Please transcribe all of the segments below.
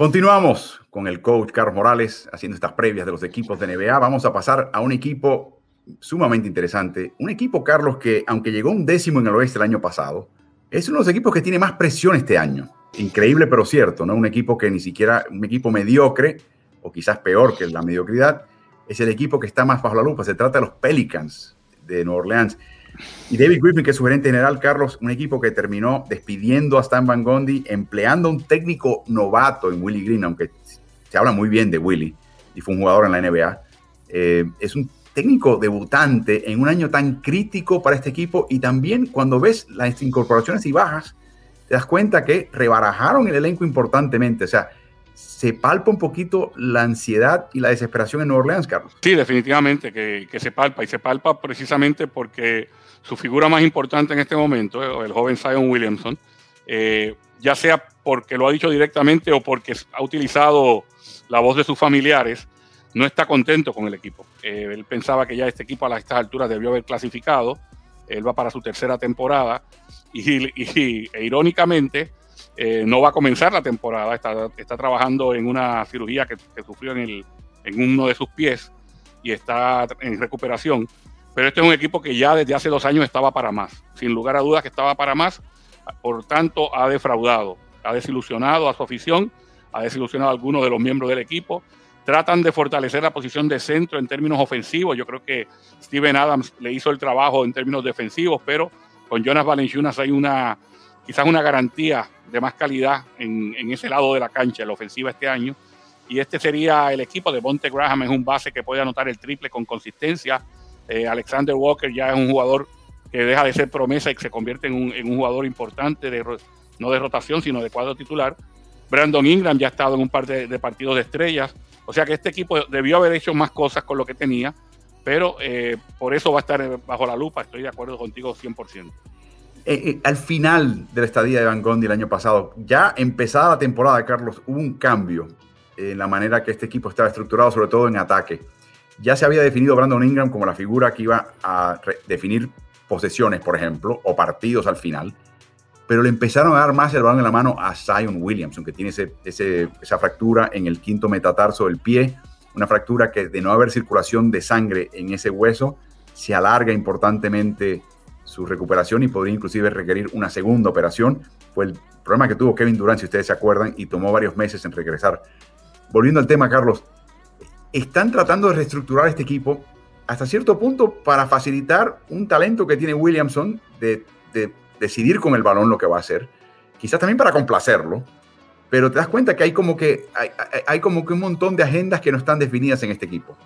Continuamos con el coach Carlos Morales haciendo estas previas de los equipos de NBA. Vamos a pasar a un equipo sumamente interesante. Un equipo, Carlos, que aunque llegó un décimo en el oeste el año pasado, es uno de los equipos que tiene más presión este año. Increíble, pero cierto, ¿no? Un equipo que ni siquiera, un equipo mediocre, o quizás peor que la mediocridad, es el equipo que está más bajo la lupa. Se trata de los Pelicans de Nueva Orleans. Y David Griffin, que es su gerente general, Carlos, un equipo que terminó despidiendo a Stan Van Gundy, empleando un técnico novato en Willie Green, aunque se habla muy bien de Willie y fue un jugador en la NBA. Eh, es un técnico debutante en un año tan crítico para este equipo y también cuando ves las incorporaciones y bajas, te das cuenta que rebarajaron el elenco importantemente. O sea, se palpa un poquito la ansiedad y la desesperación en Nueva Orleans, Carlos. Sí, definitivamente que, que se palpa y se palpa precisamente porque su figura más importante en este momento, el joven Zion Williamson, eh, ya sea porque lo ha dicho directamente o porque ha utilizado la voz de sus familiares, no está contento con el equipo. Eh, él pensaba que ya este equipo a estas alturas debió haber clasificado. Él va para su tercera temporada y, e irónicamente eh, no va a comenzar la temporada. Está, está trabajando en una cirugía que, sufrió en, el, en uno de sus pies y está en recuperación. Pero este es un equipo que ya desde hace dos años estaba para más. Sin lugar a dudas que estaba para más. Por tanto, ha defraudado, ha desilusionado a su afición, ha desilusionado a algunos de los miembros del equipo. Tratan de fortalecer la posición de centro en términos ofensivos. Yo creo que Steven Adams le hizo el trabajo en términos defensivos, pero con Jonas Valenciunas hay una, quizás una garantía de más calidad en, en ese lado de la cancha, en la ofensiva este año. Y este sería el equipo de Monte Graham, es un base que puede anotar el triple con consistencia eh, Alexander Walker ya es un jugador que deja de ser promesa y que se convierte en un, jugador importante, de, no de rotación, sino de cuadro titular. Brandon Ingram ya ha estado en un par de, partidos de estrellas. O sea que este equipo debió haber hecho más cosas con lo que tenía, pero eh, por eso va a estar bajo la lupa. Estoy de acuerdo contigo 100%. Eh, al final de la estadía de Van Gondi el año pasado, ya empezada la temporada, Carlos, hubo un cambio en la manera que este equipo estaba estructurado, sobre todo en ataque. Ya se había definido Brandon Ingram como la figura que iba a definir posesiones, por ejemplo, o partidos al final, pero le empezaron a dar más el balón en la mano a Zion Williamson, que tiene ese, esa fractura en el quinto metatarso del pie, una fractura que de no haber circulación de sangre en ese hueso, se alarga importantemente su recuperación y podría inclusive requerir una segunda operación. Fue el problema que tuvo Kevin Durant, si ustedes se acuerdan, y tomó varios meses en regresar. Volviendo al tema, Carlos, están tratando de reestructurar este equipo hasta cierto punto para facilitar un talento que tiene Williamson de, decidir con el balón lo que va a hacer, quizás también para complacerlo, pero te das cuenta que hay como que hay, como que un montón de agendas que no están definidas en este equipo.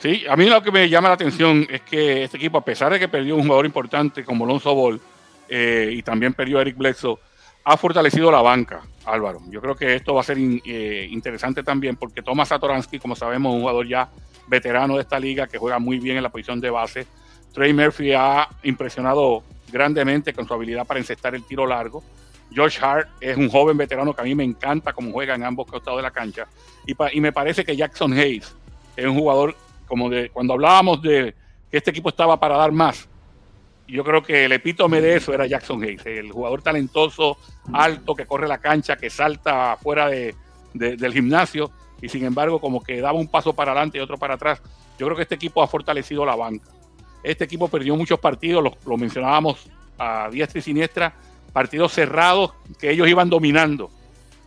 Sí, a mí lo que me llama la atención es que este equipo, a pesar de que perdió un jugador importante como Lonzo Ball eh, y también perdió a Eric Bledsoe, ha fortalecido la banca, Álvaro. Yo creo que esto va a ser eh, interesante también porque Tomás Satoransky, como sabemos, es un jugador ya veterano de esta liga que juega muy bien en la posición de base. Trey Murphy ha impresionado grandemente con su habilidad para encestar el tiro largo. George Hart es un joven veterano que a mí me encanta cómo juega en ambos costados de la cancha. Y me parece que Jackson Hayes es un jugador como de cuando hablábamos de que este equipo estaba para dar más, yo creo que el epítome de eso era Jackson Hayes, el jugador talentoso, alto, que corre la cancha, que salta fuera de, del gimnasio y sin embargo como que daba un paso para adelante y otro para atrás. Yo creo que este equipo ha fortalecido la banca. Este equipo perdió muchos partidos, lo, mencionábamos a diestra y siniestra, partidos cerrados que ellos iban dominando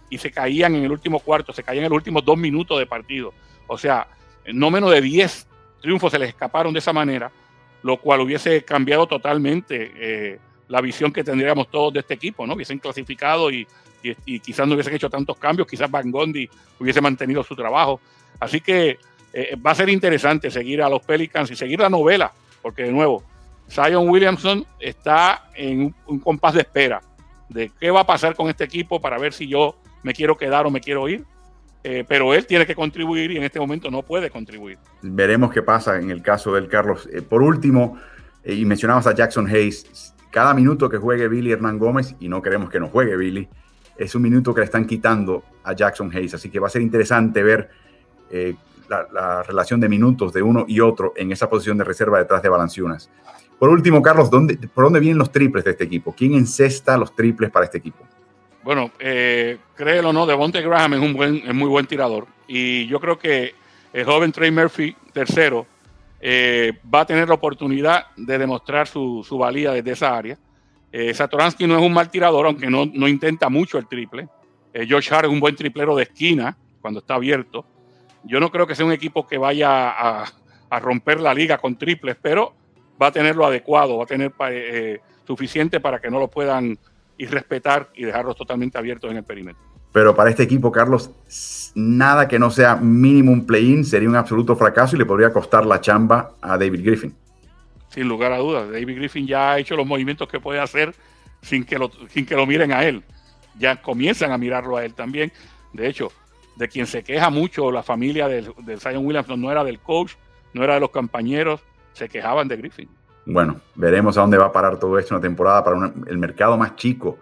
y se caían en el último cuarto, se caían en los últimos dos minutos de partido. O sea, no menos de 10 triunfos se les escaparon de esa manera lo cual hubiese cambiado totalmente eh, la visión que tendríamos todos de este equipo, ¿no? Hubiesen clasificado y, quizás no hubiesen hecho tantos cambios, quizás Van Gondi hubiese mantenido su trabajo. Así que eh, va a ser interesante seguir a los Pelicans y seguir la novela, porque de nuevo, Zion Williamson está en un, compás de espera de qué va a pasar con este equipo para ver si yo me quiero quedar o me quiero ir. Eh, pero él tiene que contribuir y en este momento no puede contribuir. Veremos qué pasa en el caso del Carlos. Eh, por último, y mencionabas a Jackson Hayes, cada minuto que juegue Billy Hernán Gómez, y no queremos que no juegue Billy, es un minuto que le están quitando a Jackson Hayes. Así que va a ser interesante ver la, relación de minutos de uno y otro en esa posición de reserva detrás de Balanciunas. Por último, Carlos, ¿dónde, ¿por dónde vienen los triples de este equipo? ¿Quién encesta los triples para este equipo? Bueno, eh, créelo o no, Devonte Graham es un buen, es muy buen tirador. Y yo creo que el joven Trey Murphy, tercero, eh, va a tener la oportunidad de demostrar su, su valía desde esa área. Eh, Satoransky no es un mal tirador, aunque no, no intenta mucho el triple. Eh, Josh Hart es un buen triplero de esquina cuando está abierto. Yo no creo que sea un equipo que vaya a, romper la liga con triples, pero va a tener lo adecuado, va a tener eh, suficiente para que no lo puedan irrespetar y dejarlos totalmente abiertos en el perímetro. Pero para este equipo, Carlos, nada que no sea mínimo un play-in sería un absoluto fracaso y le podría costar la chamba a David Griffin. Sin lugar a dudas, David Griffin ya ha hecho los movimientos que puede hacer sin que lo, sin que lo miren a él. Ya comienzan a mirarlo a él también. De hecho, de quien se queja mucho la familia del, Zion Williamson, no era del coach, no era de los compañeros, se quejaban de Griffin. Bueno, veremos a dónde va a parar todo esto, una temporada para el mercado más chico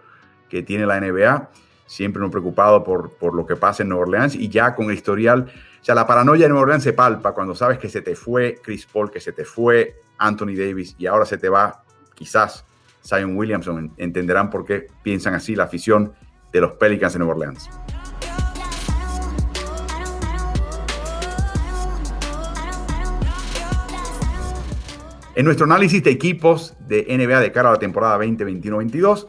que tiene la NBA, siempre no preocupado por, por lo que pasa en Nueva Orleans y ya con el historial, o sea, la paranoia en Nueva Orleans se palpa cuando sabes que se te fue Chris Paul, que se te fue Anthony Davis y ahora se te va quizás Zion Williamson, entenderán por qué piensan así la afición de los Pelicans en Nueva Orleans. En nuestro análisis de equipos de NBA de cara a la temporada 2021-22,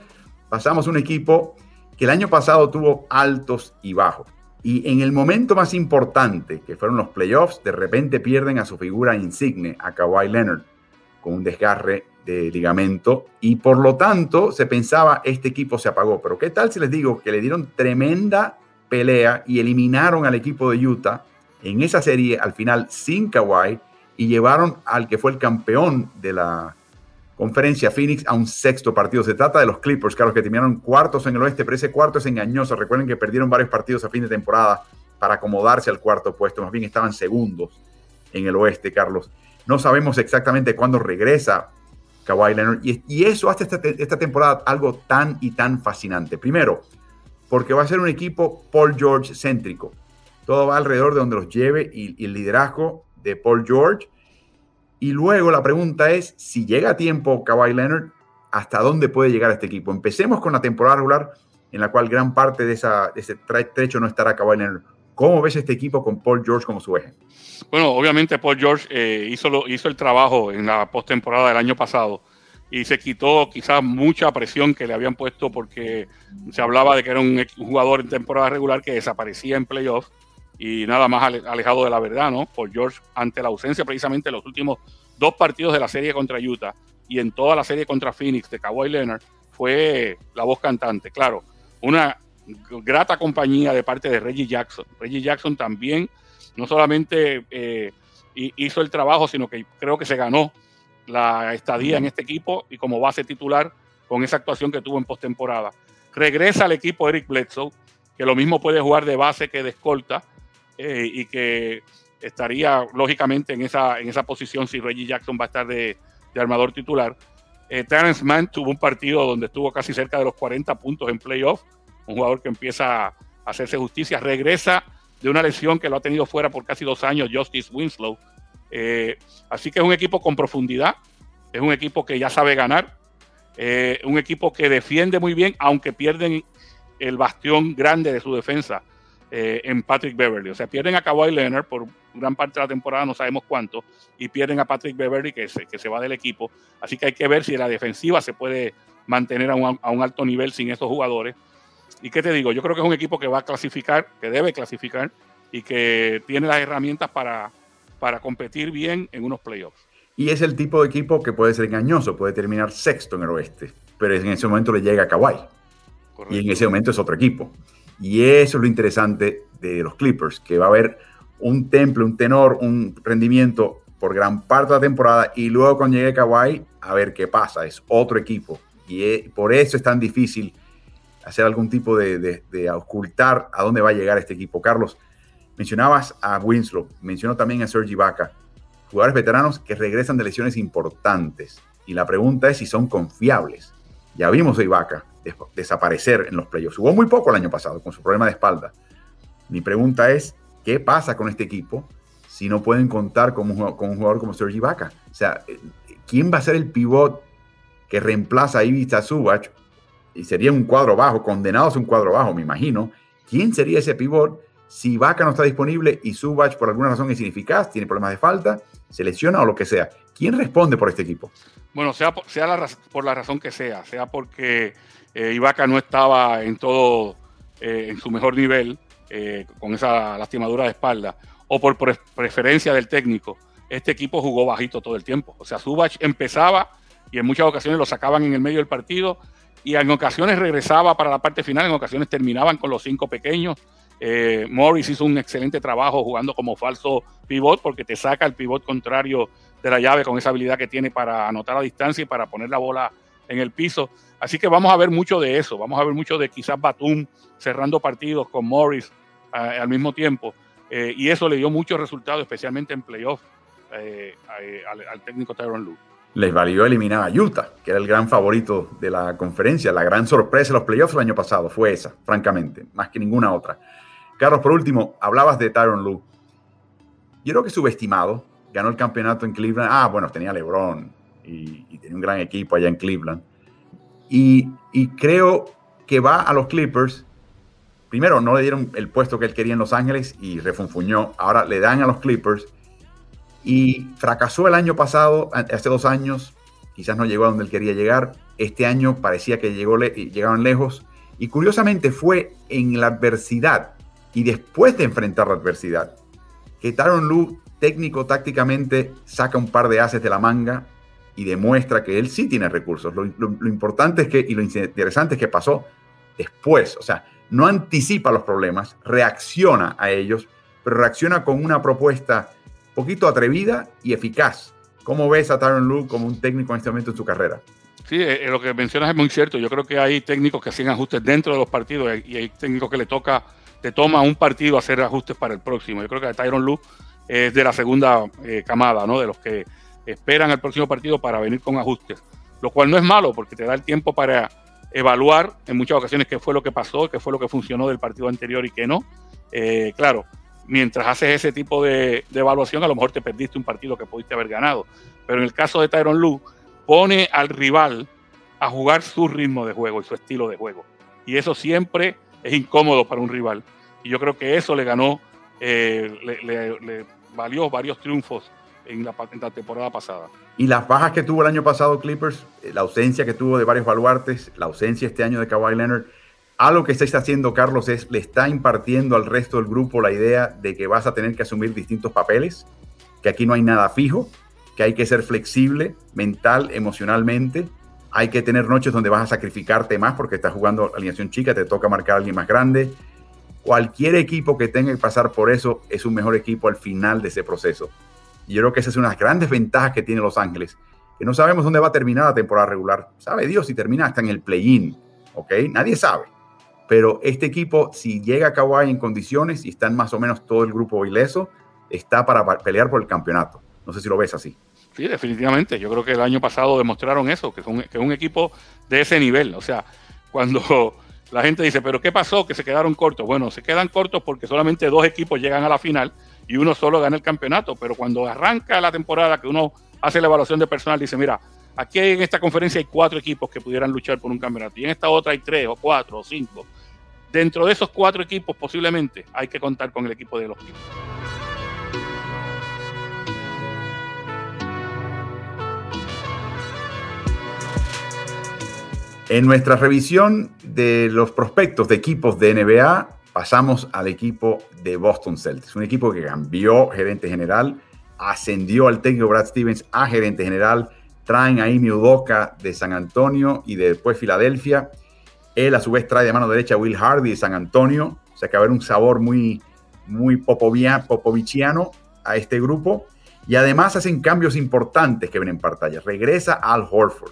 pasamos un equipo que el año pasado tuvo altos y bajos. Y en el momento más importante, que fueron los playoffs, de repente pierden a su figura insigne, a Kawhi Leonard, con un desgarre de ligamento. Y por lo tanto, se pensaba, este equipo se apagó. Pero ¿qué tal si les digo que le dieron tremenda pelea y eliminaron al equipo de Utah en esa serie al final sin Kawhi? Y llevaron al que fue el campeón de la conferencia Phoenix a un sexto partido. Se trata de los Clippers, Carlos, que terminaron cuartos en el oeste, pero ese cuarto es engañoso. Recuerden que perdieron varios partidos a fin de temporada para acomodarse al cuarto puesto, más bien estaban segundos en el oeste, Carlos. No sabemos exactamente cuándo regresa Kawhi Leonard y, eso hace esta, temporada algo tan y tan fascinante. Primero, porque va a ser un equipo Paul George céntrico. Todo va alrededor de donde los lleve y, y el liderazgo de Paul George. Y luego la pregunta es, si llega a tiempo Kawhi Leonard, ¿hasta dónde puede llegar este equipo? Empecemos con la temporada regular, en la cual gran parte de, esa, ese trecho no estará Kawhi Leonard. ¿Cómo ves este equipo con Paul George como su eje? Bueno, obviamente Paul George eh, hizo, lo, hizo el trabajo en la postemporada del año pasado y se quitó quizás mucha presión que le habían puesto porque se hablaba de que era un jugador en temporada regular que desaparecía en playoffs y nada más alejado de la verdad, ¿no? Por George ante la ausencia precisamente de los últimos dos partidos de la serie contra Utah y en toda la serie contra Phoenix de Kawhi Leonard fue la voz cantante. Claro, una grata compañía de parte de Reggie Jackson. Reggie Jackson también no solamente eh, hizo el trabajo, sino que creo que se ganó la estadía en este equipo y como base titular con esa actuación que tuvo en postemporada. Regresa al equipo Eric Bledsoe, que lo mismo puede jugar de base que de escolta eh, y que estaría lógicamente en esa, en esa posición si Reggie Jackson va a estar de, armador titular. Eh, Terrence Mann tuvo un partido donde estuvo casi cerca de los 40 puntos en playoff, un jugador que empieza a hacerse justicia, regresa de una lesión que lo ha tenido fuera por casi dos años, Justice Winslow. Eh, así que es un equipo con profundidad, es un equipo que ya sabe ganar, eh, un equipo que defiende muy bien, aunque pierden el bastión grande de su defensa, eh, en Patrick Beverly. O sea, pierden a Kawhi Leonard por gran parte de la temporada, no sabemos cuánto, y pierden a Patrick Beverly que se, que se va del equipo. Así que hay que ver si la defensiva se puede mantener a un, a un alto nivel sin esos jugadores. ¿Y qué te digo? Yo creo que es un equipo que va a clasificar, que debe clasificar y que tiene las herramientas para, para competir bien en unos playoffs. Y es el tipo de equipo que puede ser engañoso, puede terminar sexto en el oeste, pero en ese momento le llega a Kawhi. Y en ese momento es otro equipo. Y eso es lo interesante de los Clippers, que va a haber un temple, un tenor, un rendimiento por gran parte de la temporada y luego cuando llegue Kawhi, a ver qué pasa, es otro equipo. Y por eso es tan difícil hacer algún tipo de, de, ocultar a dónde va a llegar este equipo. Carlos, mencionabas a Winslow, mencionó también a Sergi Vaca, jugadores veteranos que regresan de lesiones importantes. Y la pregunta es si son confiables. Ya vimos a Ibaka desaparecer en los playoffs. Jugó muy poco el año pasado con su problema de espalda. Mi pregunta es, ¿qué pasa con este equipo si no pueden contar con un, jugador como Sergi Ibaka? O sea, ¿quién va a ser el pivot que reemplaza a Ivica Zubac? Y sería un cuadro bajo, condenados a un cuadro bajo, me imagino. ¿Quién sería ese pivot si Ibaka no está disponible y Zubac por alguna razón es ineficaz, tiene problemas de falta, se o lo que sea? ¿Quién responde por este equipo? Bueno, sea, sea por la razón que sea, sea porque eh, no estaba en todo, eh, en su mejor nivel, eh, con esa lastimadura de espalda, o por preferencia del técnico, este equipo jugó bajito todo el tiempo. O sea, Zubac empezaba y en muchas ocasiones lo sacaban en el medio del partido y en ocasiones regresaba para la parte final, en ocasiones terminaban con los cinco pequeños. Morris hizo un excelente trabajo jugando como falso pivot porque te saca el pivot contrario de la llave con esa habilidad que tiene para anotar a distancia y para poner la bola en el piso. Así que vamos a ver mucho de eso, vamos a ver mucho de quizás Batum cerrando partidos con Morris eh, al mismo tiempo. Eh, y eso le dio muchos resultados, especialmente en playoff eh, al, técnico Tyron Lue. Les valió eliminar a Utah, que era el gran favorito de la conferencia. La gran sorpresa de los playoffs el año pasado fue esa, francamente, más que ninguna otra. Carlos, por último, hablabas de Tyron Lue. Yo creo que subestimado, ganó el campeonato en Cleveland. Ah, bueno, tenía LeBron y, tenía un gran equipo allá en Cleveland y, creo que va a los Clippers. Primero, no le dieron el puesto que él quería en Los Ángeles y refunfuñó. Ahora le dan a los Clippers. Y fracasó el año pasado, hace dos años. Quizás no llegó a donde él quería llegar. Este año parecía que llegó, llegaron lejos. Y curiosamente fue en la adversidad y después de enfrentar la adversidad que Taron Lu técnico tácticamente saca un par de haces de la manga y demuestra que él sí tiene recursos. Lo, importante es que, y lo interesante es que pasó después, o sea, no anticipa los problemas, reacciona a ellos, pero reacciona con una propuesta poquito atrevida y eficaz. ¿Cómo ves a Tyron Lue como un técnico en este momento en su carrera? Sí, eh, eh, lo que mencionas es muy cierto. Yo creo que hay técnicos que hacen ajustes dentro de los partidos y hay técnicos que le toca, te toma un partido hacer ajustes para el próximo. Yo creo que Tyron Lue es de la segunda eh, camada, ¿no? De los que esperan al próximo partido para venir con ajustes, lo cual no es malo porque te da el tiempo para evaluar en muchas ocasiones qué fue lo que pasó, qué fue lo que funcionó del partido anterior y qué no. Eh, claro, mientras haces ese tipo de, evaluación, a lo mejor te perdiste un partido que pudiste haber ganado. Pero en el caso de Tyron Lu, pone al rival a jugar su ritmo de juego y su estilo de juego. Y eso siempre es incómodo para un rival. Y yo creo que eso le ganó, eh, le valió varios triunfos en la, temporada pasada. Y las bajas que tuvo el año pasado Clippers, eh, la ausencia que tuvo de varios baluartes, la ausencia este año de Kawhi Leonard, algo que está haciendo Carlos es, le está impartiendo al resto del grupo la idea de que vas a tener que asumir distintos papeles, que aquí no hay nada fijo, que hay que ser flexible mental, emocionalmente, hay que tener noches donde vas a sacrificarte más porque estás jugando alineación chica, te toca marcar a alguien más grande. Cualquier equipo que tenga que pasar por eso es un mejor equipo al final de ese proceso. Y yo creo que esa es una de las grandes ventajas que tiene Los Ángeles, que no sabemos dónde va a terminar la temporada regular. Sabe Dios si termina hasta en el play-in, ¿ok? Nadie sabe. Pero este equipo, si llega a Kawhi en condiciones y están más o menos todo el grupo ileso, está para pelear por el campeonato. No sé si lo ves así. Sí, definitivamente. Yo creo que el año pasado demostraron eso, que es un, que un equipo de ese nivel. O sea, cuando la gente dice, pero ¿qué pasó? Que se quedaron cortos. Bueno, se quedan cortos porque solamente dos equipos llegan a la final y uno solo gana el campeonato. Pero cuando arranca la temporada, que uno hace la evaluación de personal, dice, mira, aquí en esta conferencia hay cuatro equipos que pudieran luchar por un campeonato y en esta otra hay tres o cuatro o cinco. Dentro de esos cuatro equipos posiblemente hay que contar con el equipo de los equipos. En nuestra revisión de los prospectos de equipos de NBA, pasamos al equipo de Boston Celtics, un equipo que cambió gerente general, ascendió al técnico Brad Stevens a gerente general, traen a Imi Udoka de San Antonio y de después Filadelfia. Él a su vez trae de mano derecha a Will Hardy de San Antonio, o sea que va a haber un sabor muy muy popovichiano a este grupo y además hacen cambios importantes que ven en pantalla. Regresa Al Horford,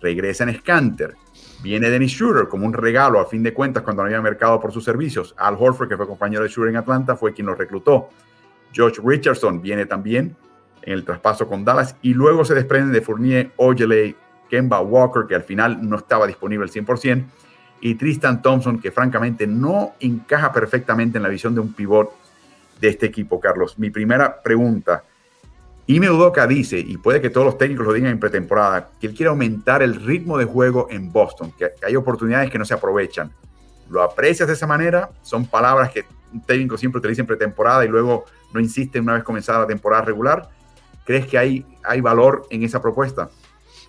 regresa en Scanter, viene Dennis Schroeder como un regalo a fin de cuentas cuando no había mercado por sus servicios. Al Horford, que fue compañero de Schroeder en Atlanta, fue quien lo reclutó. George Richardson viene también en el traspaso con Dallas y luego se desprenden de Fournier, Ojeley, Kemba Walker, que al final no estaba disponible al 100%, y Tristan Thompson, que francamente no encaja perfectamente en la visión de un pivot de este equipo, Carlos. Mi primera pregunta, Ime Udoka dice, y puede que todos los técnicos lo digan en pretemporada, que él quiere aumentar el ritmo de juego en Boston, que hay oportunidades que no se aprovechan. ¿Lo aprecias de esa manera? Son palabras que un técnico siempre utiliza en pretemporada y luego no insiste una vez comenzada la temporada regular. ¿Crees que hay, hay valor en esa propuesta?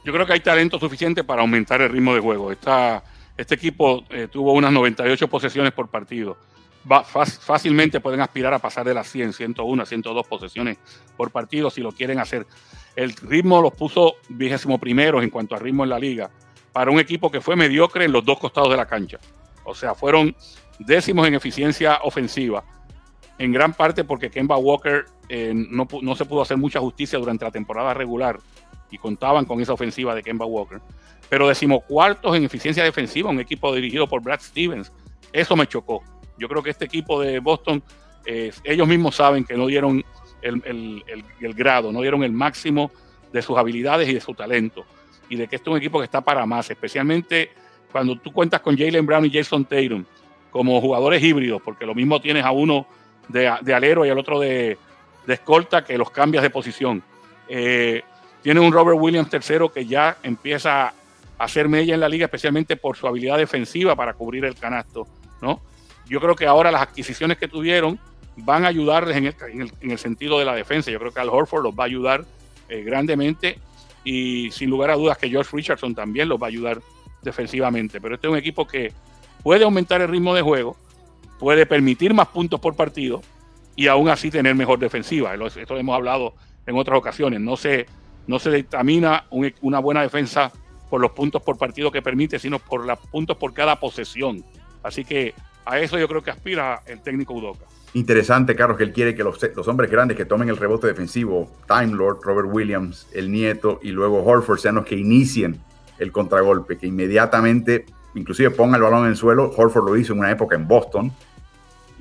Yo creo que hay talento suficiente para aumentar el ritmo de juego. Esta, este equipo eh, tuvo unas 98 posesiones por partido. Fácilmente pueden aspirar a pasar de las 100, 101, 102 posesiones por partido si lo quieren hacer. El ritmo los puso vigésimo primeros en cuanto a ritmo en la liga para un equipo que fue mediocre en los dos costados de la cancha. O sea, fueron décimos en eficiencia ofensiva, en gran parte porque Kemba Walker eh, no, no, se pudo hacer mucha justicia durante la temporada regular y contaban con esa ofensiva de Kemba Walker. Pero decimocuartos en eficiencia defensiva, un equipo dirigido por Brad Stevens. Eso me chocó. Yo creo que este equipo de Boston, eh, ellos mismos saben que no dieron el, grado, no dieron el máximo de sus habilidades y de su talento. Y de que este es un equipo que está para más, especialmente cuando tú cuentas con Jalen Brown y Jason Tatum como jugadores híbridos, porque lo mismo tienes a uno de, alero y al otro de, escolta que los cambias de posición. Eh, tiene un Robert Williams tercero que ya empieza a hacer mella en la liga, especialmente por su habilidad defensiva para cubrir el canasto. ¿no? Yo creo que ahora las adquisiciones que tuvieron van a ayudarles en el, sentido de la defensa. Yo creo que Al Horford los va a ayudar eh, grandemente y sin lugar a dudas que George Richardson también los va a ayudar defensivamente. Pero este es un equipo que puede aumentar el ritmo de juego, puede permitir más puntos por partido y aún así tener mejor defensiva. Esto hemos hablado en otras ocasiones. No se no se determina una buena defensa por los puntos por partido que permite, sino por los puntos por cada posesión. Así que a eso yo creo que aspira el técnico Udoca. Interesante, Carlos, que él quiere que los, hombres grandes que tomen el rebote defensivo, Time Lord, Robert Williams, el nieto y luego Horford sean los que inicien el contragolpe, que inmediatamente, inclusive ponga el balón en el suelo. Horford lo hizo en una época en Boston,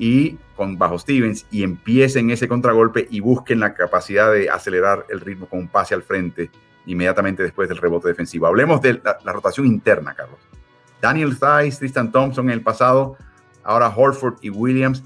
y con bajo Stevens y empiecen ese contragolpe y busquen la capacidad de acelerar el ritmo con un pase al frente inmediatamente después del rebote defensivo. Hablemos de la, rotación interna, Carlos. Daniel Thies, Tristan Thompson en el pasado, ahora Horford y Williams.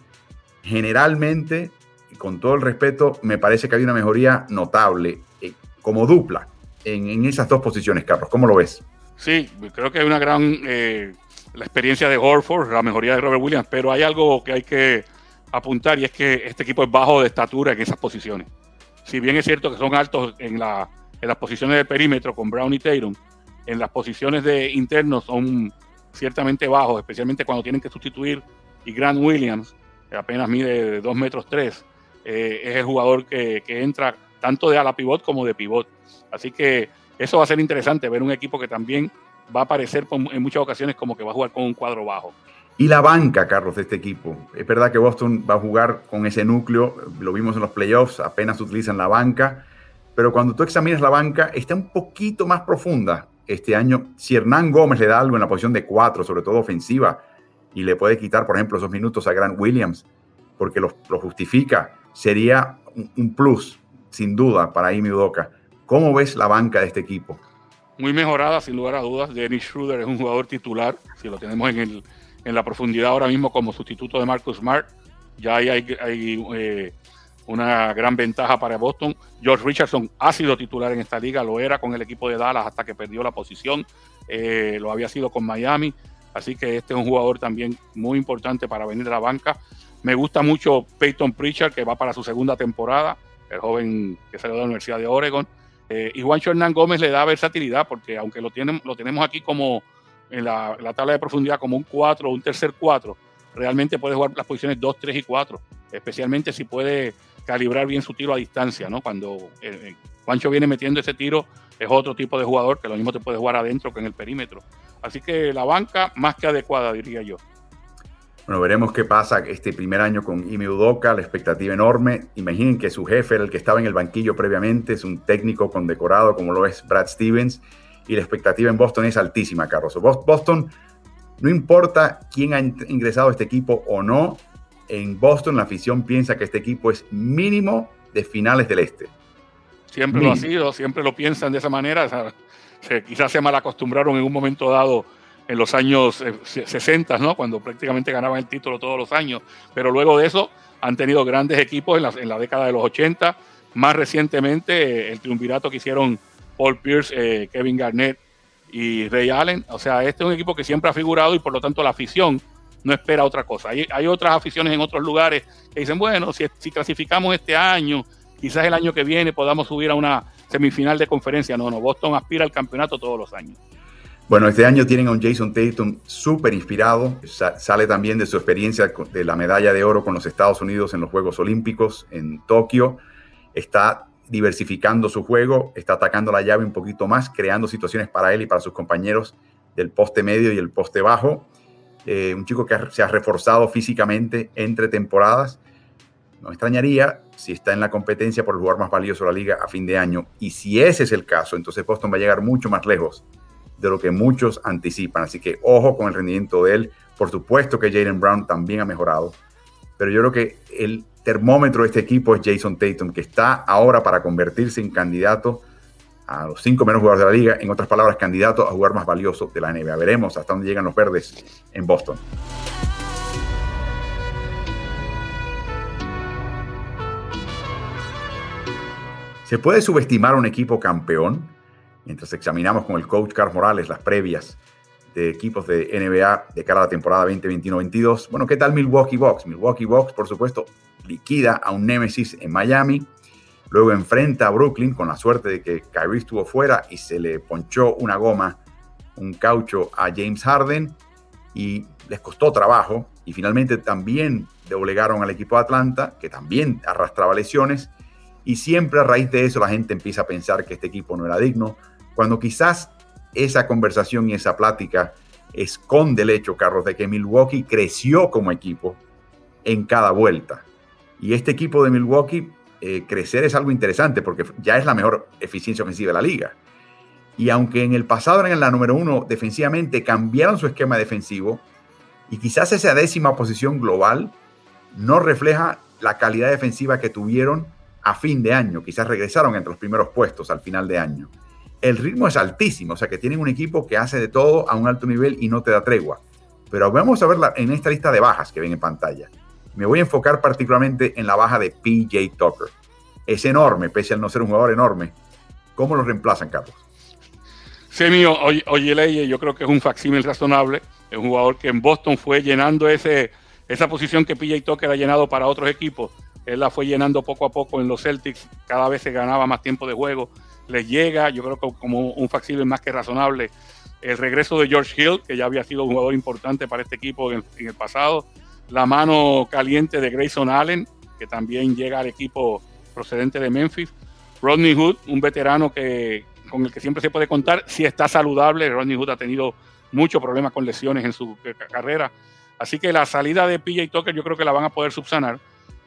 Generalmente, y con todo el respeto, me parece que hay una mejoría notable eh, como dupla en, esas dos posiciones, Carlos. ¿Cómo lo ves? Sí, creo que hay una gran eh, la experiencia de Horford, la mejoría de Robert Williams, pero hay algo que hay que apuntar y es que este equipo es bajo de estatura en esas posiciones. Si bien es cierto que son altos en, la, las posiciones de perímetro con Brown y Tatum, en las posiciones de internos son ciertamente bajos, especialmente cuando tienen que sustituir y Grant Williams, que apenas mide 2 metros 3, eh, es el jugador que, que entra tanto de ala pivot como de pivot. Así que eso va a ser interesante ver un equipo que también va a aparecer en muchas ocasiones como que va a jugar con un cuadro bajo. Y la banca, Carlos, de este equipo. Es verdad que Boston va a jugar con ese núcleo, lo vimos en los playoffs, apenas utilizan la banca, pero cuando tú examinas la banca, está un poquito más profunda este año. Si Hernán Gómez le da algo en la posición de cuatro, sobre todo ofensiva, y le puede quitar, por ejemplo, esos minutos a Grant Williams, porque lo, justifica, sería un, plus, sin duda, para Imi. ¿Cómo ves la banca de este equipo? muy mejorada, sin lugar a dudas. Dennis Schroeder es un jugador titular, si lo tenemos en, el, en la profundidad ahora mismo como sustituto de Marcus Smart. Ya hay, hay, eh, una gran ventaja para Boston. George Richardson ha sido titular en esta liga, lo era con el equipo de Dallas hasta que perdió la posición, eh, lo había sido con Miami. Así que este es un jugador también muy importante para venir a la banca. Me gusta mucho Peyton Pritchard, que va para su segunda temporada, el joven que salió de la Universidad de Oregon. Eh, y Juancho Hernán Gómez le da versatilidad porque aunque lo, tienen, lo tenemos aquí como en la, tabla de profundidad como un 4 o un tercer 4, realmente puede jugar las posiciones 2, 3 y 4, especialmente si puede calibrar bien su tiro a distancia, ¿no? Cuando eh, eh, Juancho viene metiendo ese tiro, es otro tipo de jugador que lo mismo te puede jugar adentro que en el perímetro. Así que la banca más que adecuada, diría yo. Bueno, veremos qué pasa este primer año con Ime Udoka, la expectativa enorme. Imaginen que su jefe era el que estaba en el banquillo previamente, es un técnico condecorado como lo es Brad Stevens, y la expectativa en Boston es altísima, Carlos. Boston, no importa quién ha ingresado a este equipo o no, en Boston la afición piensa que este equipo es mínimo de finales del este. Siempre lo ha sido, siempre lo piensan de esa manera. quizás se mal acostumbraron en un momento dado en los años 60, eh, ¿no? cuando prácticamente ganaban el título todos los años. Pero luego de eso han tenido grandes equipos en la, en la década de los 80. Más recientemente, el triunvirato que hicieron Paul Pierce, eh, Kevin Garnett y Ray Allen. O sea, este es un equipo que siempre ha figurado y por lo tanto la afición no espera otra cosa. Hay, otras aficiones en otros lugares que dicen, bueno, si, si clasificamos este año, quizás el año que viene podamos subir a una semifinal de conferencia. No, no, Boston aspira al campeonato todos los años. Bueno, este año tienen a un Jason Tatum súper inspirado. sale también de su experiencia de la medalla de oro con los Estados Unidos en los Juegos Olímpicos en Tokio. Está diversificando su juego, está atacando la llave un poquito más, creando situaciones para él y para sus compañeros del poste medio y el poste bajo. Eh, un chico que se ha reforzado físicamente entre temporadas. No extrañaría si está en la competencia por el jugador más valioso de la liga a fin de año. Y si ese es el caso, entonces Boston va a llegar mucho más lejos de lo que muchos anticipan. Así que ojo con el rendimiento de él. Por supuesto que Jalen Brown también ha mejorado, pero yo creo que el termómetro de este equipo es Jason Tatum, que está ahora para convertirse en candidato a los cinco menos jugadores de la liga, en otras palabras, candidato a jugar más valioso de la NBA. Veremos hasta dónde llegan los verdes en Boston. ¿Se puede subestimar un equipo campeón? mientras examinamos con el coach Carlos Morales las previas de equipos de NBA de cara a la temporada 2021-22. Bueno, ¿qué tal Milwaukee Bucks? Milwaukee Bucks, por supuesto, liquida a un Nemesis en Miami. Luego enfrenta a Brooklyn con la suerte de que Kyrie estuvo fuera y se le ponchó una goma, un caucho a James Harden y les costó trabajo. Y finalmente también doblegaron al equipo de Atlanta, que también arrastraba lesiones. Y siempre a raíz de eso la gente empieza a pensar que este equipo no era digno, cuando quizás esa conversación y esa plática esconde el hecho, Carlos, de que Milwaukee creció como equipo en cada vuelta. Y este equipo de Milwaukee, eh, crecer es algo interesante porque ya es la mejor eficiencia ofensiva de la liga. Y aunque en el pasado eran la número uno defensivamente, cambiaron su esquema defensivo y quizás esa décima posición global no refleja la calidad defensiva que tuvieron a fin de año. Quizás regresaron entre los primeros puestos al final de año el ritmo es altísimo, o sea que tienen un equipo que hace de todo a un alto nivel y no te da tregua. Pero vamos a ver en esta lista de bajas que ven en pantalla. Me voy a enfocar particularmente en la baja de PJ Tucker. Es enorme, pese a no ser un jugador enorme. ¿Cómo lo reemplazan, Carlos? Sí, mío, oye, Leye, yo creo que es un facsímil razonable. Es un jugador que en Boston fue llenando ese, esa posición que PJ Tucker ha llenado para otros equipos. Él la fue llenando poco a poco en los Celtics. Cada vez se ganaba más tiempo de juego le llega, yo creo que como un factible más que razonable, el regreso de George Hill, que ya había sido un jugador importante para este equipo en el, pasado, la mano caliente de Grayson Allen, que también llega al equipo procedente de Memphis, Rodney Hood, un veterano que, con el que siempre se puede contar, si está saludable, Rodney Hood ha tenido muchos problemas con lesiones en su carrera, así que la salida de PJ Tucker yo creo que la van a poder subsanar.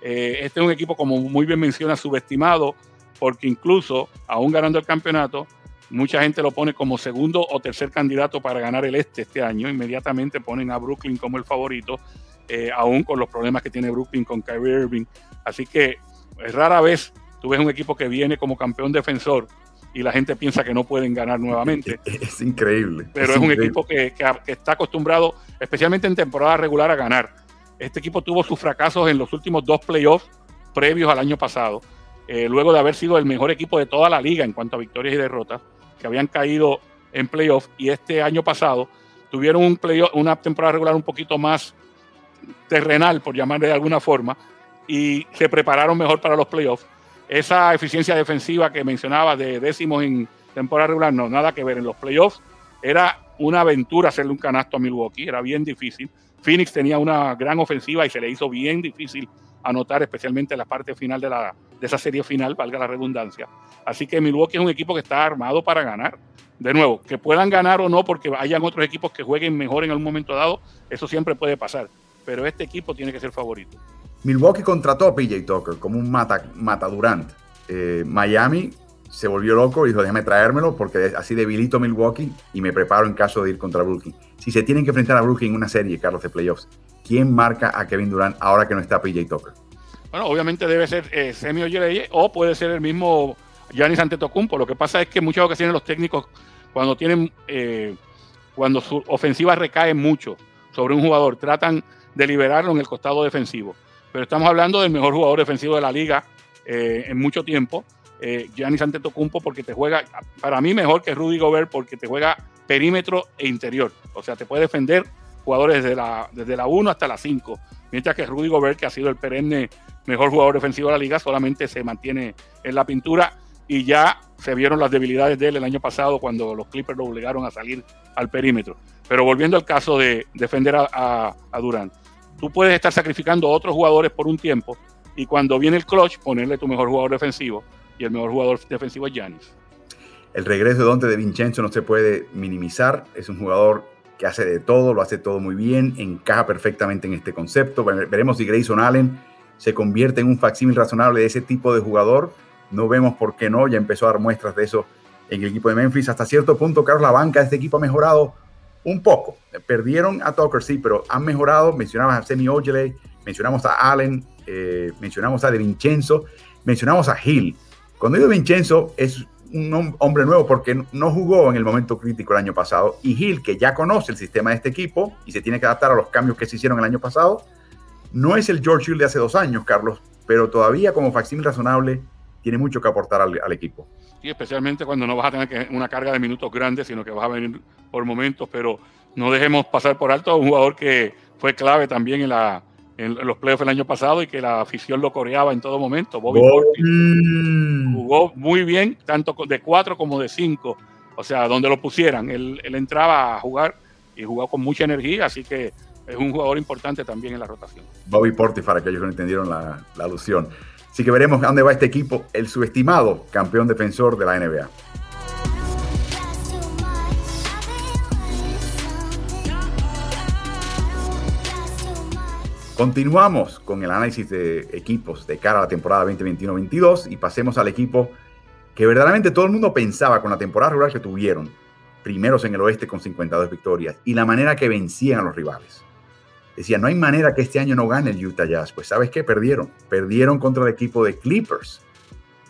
Eh, este es un equipo, como muy bien menciona, subestimado, porque incluso, aún ganando el campeonato, mucha gente lo pone como segundo o tercer candidato para ganar el este este año. Inmediatamente ponen a Brooklyn como el favorito, eh, aún con los problemas que tiene Brooklyn con Kyrie Irving. Así que es rara vez tú ves un equipo que viene como campeón defensor y la gente piensa que no pueden ganar nuevamente. Es, increíble. Pero es, un equipo que, que, está acostumbrado, especialmente en temporada regular, a ganar. Este equipo tuvo sus fracasos en los últimos dos playoffs previos al año pasado eh, luego de haber sido el mejor equipo de toda la liga en cuanto a victorias y derrotas, que habían caído en playoff y este año pasado tuvieron un una temporada regular un poquito más terrenal, por llamarle de alguna forma, y se prepararon mejor para los playoffs. Esa eficiencia defensiva que mencionaba de décimos en temporada regular, no, nada que ver. En los playoffs era una aventura hacerle un canasto a Milwaukee, era bien difícil. Phoenix tenía una gran ofensiva y se le hizo bien difícil anotar, especialmente en la parte final de, la, de esa serie final, valga la redundancia. Así que Milwaukee es un equipo que está armado para ganar. De nuevo, que puedan ganar o no porque hayan otros equipos que jueguen mejor en algún momento dado, eso siempre puede pasar. Pero este equipo tiene que ser favorito. Milwaukee contrató a PJ Tucker como un mata, mata Durant. Eh, Miami se volvió loco y dijo, déjame traérmelo porque así debilito Milwaukee y me preparo en caso de ir contra Brooklyn. Si se tienen que enfrentar a Brooklyn en una serie, Carlos, de playoffs, ¿quién marca a Kevin Durant ahora que no está PJ Tucker? Bueno, obviamente debe ser eh, Semi o puede ser el mismo Giannis Antetokounmpo. Lo que pasa es que en muchas ocasiones los técnicos, cuando tienen, eh, cuando su ofensiva recae mucho sobre un jugador, tratan de liberarlo en el costado defensivo. Pero estamos hablando del mejor jugador defensivo de la liga eh, en mucho tiempo, eh, Giannis Antetokounmpo, porque te juega, para mí mejor que Rudy Gobert, porque te juega perímetro e interior. O sea, te puede defender jugadores desde la, desde la 1 hasta la 5. Mientras que Rudy Gobert, que ha sido el perenne mejor jugador defensivo de la liga, solamente se mantiene en la pintura y ya se vieron las debilidades de él el año pasado cuando los Clippers lo obligaron a salir al perímetro. Pero volviendo al caso de defender a, a, Durant, tú puedes estar sacrificando a otros jugadores por un tiempo y cuando viene el clutch ponerle tu mejor jugador defensivo y el mejor jugador defensivo es Giannis. El regreso de Dante de Vincenzo no se puede minimizar, es un jugador que hace de todo, lo hace todo muy bien, encaja perfectamente en este concepto. Veremos si Grayson Allen se convierte en un facsímil razonable de ese tipo de jugador no vemos por qué no, ya empezó a dar muestras de eso en el equipo de Memphis. Hasta cierto punto, Carlos, la banca de este equipo ha mejorado un poco. Perdieron a Tucker, sí, pero han mejorado. Mencionamos a Semi Ojeley, mencionamos a Allen, eh, mencionamos a De Vincenzo, mencionamos a Hill. Cuando digo Vincenzo es un hombre nuevo porque no jugó en el momento crítico el año pasado. Y Hill, que ya conoce el sistema de este equipo y se tiene que adaptar a los cambios que se hicieron el año pasado, no es el George Hill de hace dos años, Carlos, pero todavía como facsímil razonable tiene mucho que aportar al, equipo. Y especialmente cuando no vas a tener que, una carga de minutos grande, sino que vas a venir por momentos, pero no dejemos pasar por alto a un jugador que fue clave también en, la, en los playoffs el año pasado y que la afición lo coreaba en todo momento. Bobby, Portis jugó muy bien, tanto de cuatro como de cinco, o sea, donde lo pusieran. Él, entraba a jugar y jugó con mucha energía, así que es un jugador importante también en la rotación. Bobby Portis, para aquellos que no entendieron la, la alusión. Así que veremos a dónde va este equipo, el subestimado campeón defensor de la NBA. Continuamos con el análisis de equipos de cara a la temporada 2021-22 y pasemos al equipo que verdaderamente todo el mundo pensaba con la temporada regular que tuvieron, primeros en el oeste con 52 victorias y la manera que vencían a los rivales decía, no hay manera que este año no gane el Utah Jazz. Pues sabes qué, perdieron. Perdieron contra el equipo de Clippers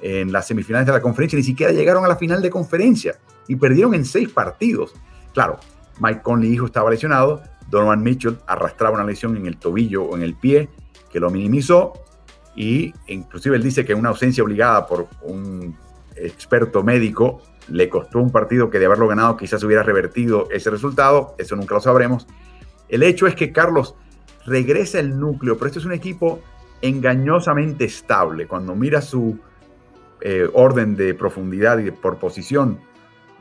en las semifinales de la conferencia. Ni siquiera llegaron a la final de conferencia y perdieron en seis partidos. Claro, Mike Conley, hijo, estaba lesionado. Donovan Mitchell arrastraba una lesión en el tobillo o en el pie que lo minimizó. Y inclusive él dice que una ausencia obligada por un experto médico le costó un partido que de haberlo ganado quizás hubiera revertido ese resultado. Eso nunca lo sabremos. El hecho es que Carlos regresa el núcleo, pero este es un equipo engañosamente estable. Cuando mira su eh, orden de profundidad y por posición,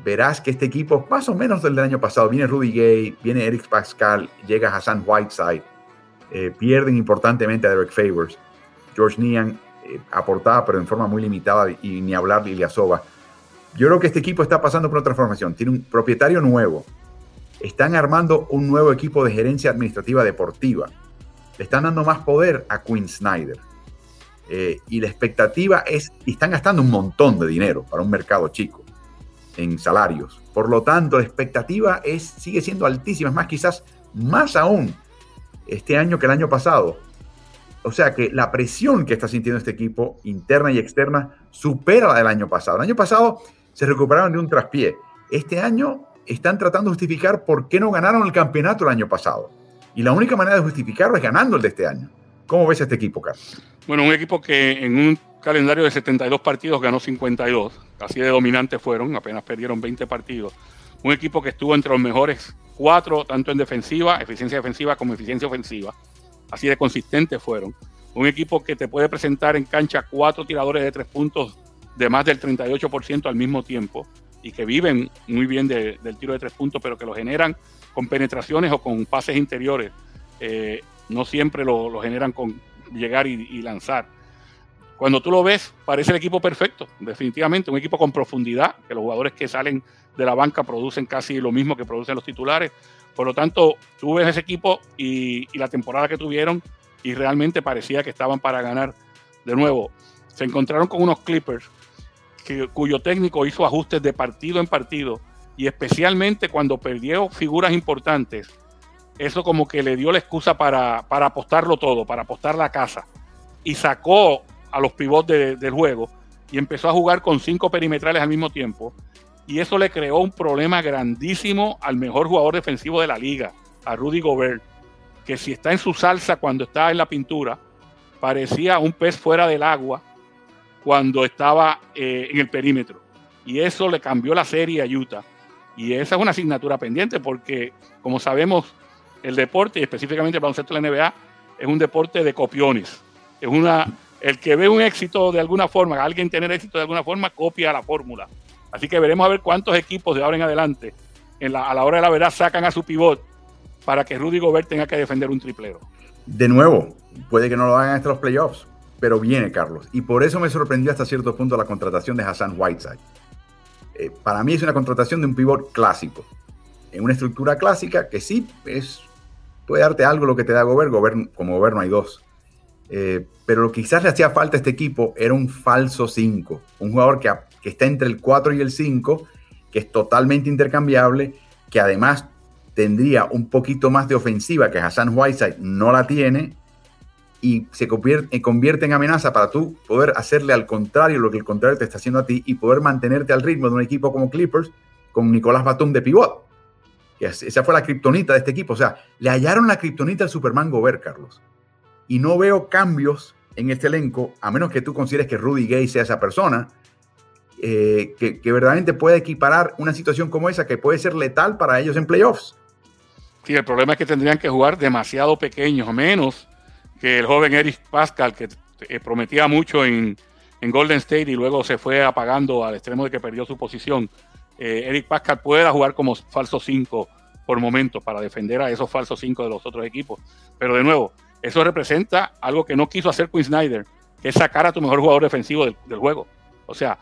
verás que este equipo, más o menos del año pasado, viene Rudy Gay, viene Eric Pascal, llega Hassan Whiteside, eh, pierden importantemente a Derek Favors. George Nian eh, aportaba, pero en forma muy limitada, y ni hablar de Iliasova. Yo creo que este equipo está pasando por una transformación. Tiene un propietario nuevo, están armando un nuevo equipo de gerencia administrativa deportiva. Le están dando más poder a Quinn Snyder. Eh, y la expectativa es, y están gastando un montón de dinero para un mercado chico en salarios. Por lo tanto, la expectativa es, sigue siendo altísima, es más, quizás más aún este año que el año pasado. O sea que la presión que está sintiendo este equipo, interna y externa, supera la del año pasado. El año pasado se recuperaron de un traspié. Este año están tratando de justificar por qué no ganaron el campeonato el año pasado. Y la única manera de justificarlo es ganando el de este año. ¿Cómo ves a este equipo, Carlos? Bueno, un equipo que en un calendario de 72 partidos ganó 52, así de dominantes fueron, apenas perdieron 20 partidos. Un equipo que estuvo entre los mejores cuatro, tanto en defensiva, eficiencia defensiva como eficiencia ofensiva. Así de consistentes fueron. Un equipo que te puede presentar en cancha cuatro tiradores de tres puntos de más del 38% al mismo tiempo y que viven muy bien del tiro de tres puntos, pero que lo generan con penetraciones o con pases interiores. Eh, no siempre lo, generan con llegar y, lanzar. cuando tú lo ves, parece el equipo perfecto, definitivamente, un equipo con profundidad, que los jugadores que salen de la banca producen casi lo mismo que producen los titulares. Por lo tanto, tú ves ese equipo y, la temporada que tuvieron y realmente parecía que estaban para ganar. De nuevo, se encontraron con unos Clippers cuyo técnico hizo ajustes de partido en partido y especialmente cuando perdió figuras importantes, eso como que le dio la excusa para, para apostarlo todo, para apostar la casa. Y sacó a los pivots del juego y empezó a jugar con cinco perimetrales al mismo tiempo. Y eso le creó un problema grandísimo al mejor jugador defensivo de la liga, a Rudy Gobert, que si está en su salsa cuando está en la pintura, parecía un pez fuera del agua cuando estaba eh, en el perímetro. Y eso le cambió la serie a Utah. Y esa es una asignatura pendiente porque, como sabemos, el deporte, y específicamente el baloncesto de la NBA, es un deporte de copiones. Es una, el que ve un éxito de alguna forma, alguien tener éxito de alguna forma, copia la fórmula. Así que veremos a ver cuántos equipos de ahora en adelante, a la hora de la verdad, sacan a su pivot para que Rudy Gobert tenga que defender un triplero. De nuevo, puede que no lo hagan hasta los playoffs, pero viene Carlos. Y por eso me sorprendió hasta cierto punto la contratación de Hassan Whiteside. Eh, para mí es una contratación de un pivot clásico, en una estructura clásica que sí es, puede darte algo lo que te da Gobert, Gobert como Gobert no hay dos. Eh, pero lo que quizás le hacía falta a este equipo era un falso 5, un jugador que, que, está entre el 4 y el 5, que es totalmente intercambiable, que además tendría un poquito más de ofensiva que Hassan Whiteside no la tiene y se convierte, convierte en amenaza para tú poder hacerle al contrario lo que el contrario te está haciendo a ti y poder mantenerte al ritmo de un equipo como Clippers con Nicolás Batum de pivot. Esa fue la kriptonita de este equipo. O sea, le hallaron la kriptonita al Superman Gobert, Carlos. Y no veo cambios en este elenco, a menos que tú consideres que Rudy Gay sea esa persona, eh, que, que, verdaderamente puede equiparar una situación como esa que puede ser letal para ellos en playoffs. Sí, el problema es que tendrían que jugar demasiado pequeños, menos que el joven Eric Pascal, que eh, prometía mucho en, Golden State y luego se fue apagando al extremo de que perdió su posición. Eh, Eric Pascal pueda jugar como falso 5 por momentos para defender a esos falsos 5 de los otros equipos. Pero de nuevo, eso representa algo que no quiso hacer Quinn Snyder, que es sacar a tu mejor jugador defensivo del, juego. O sea,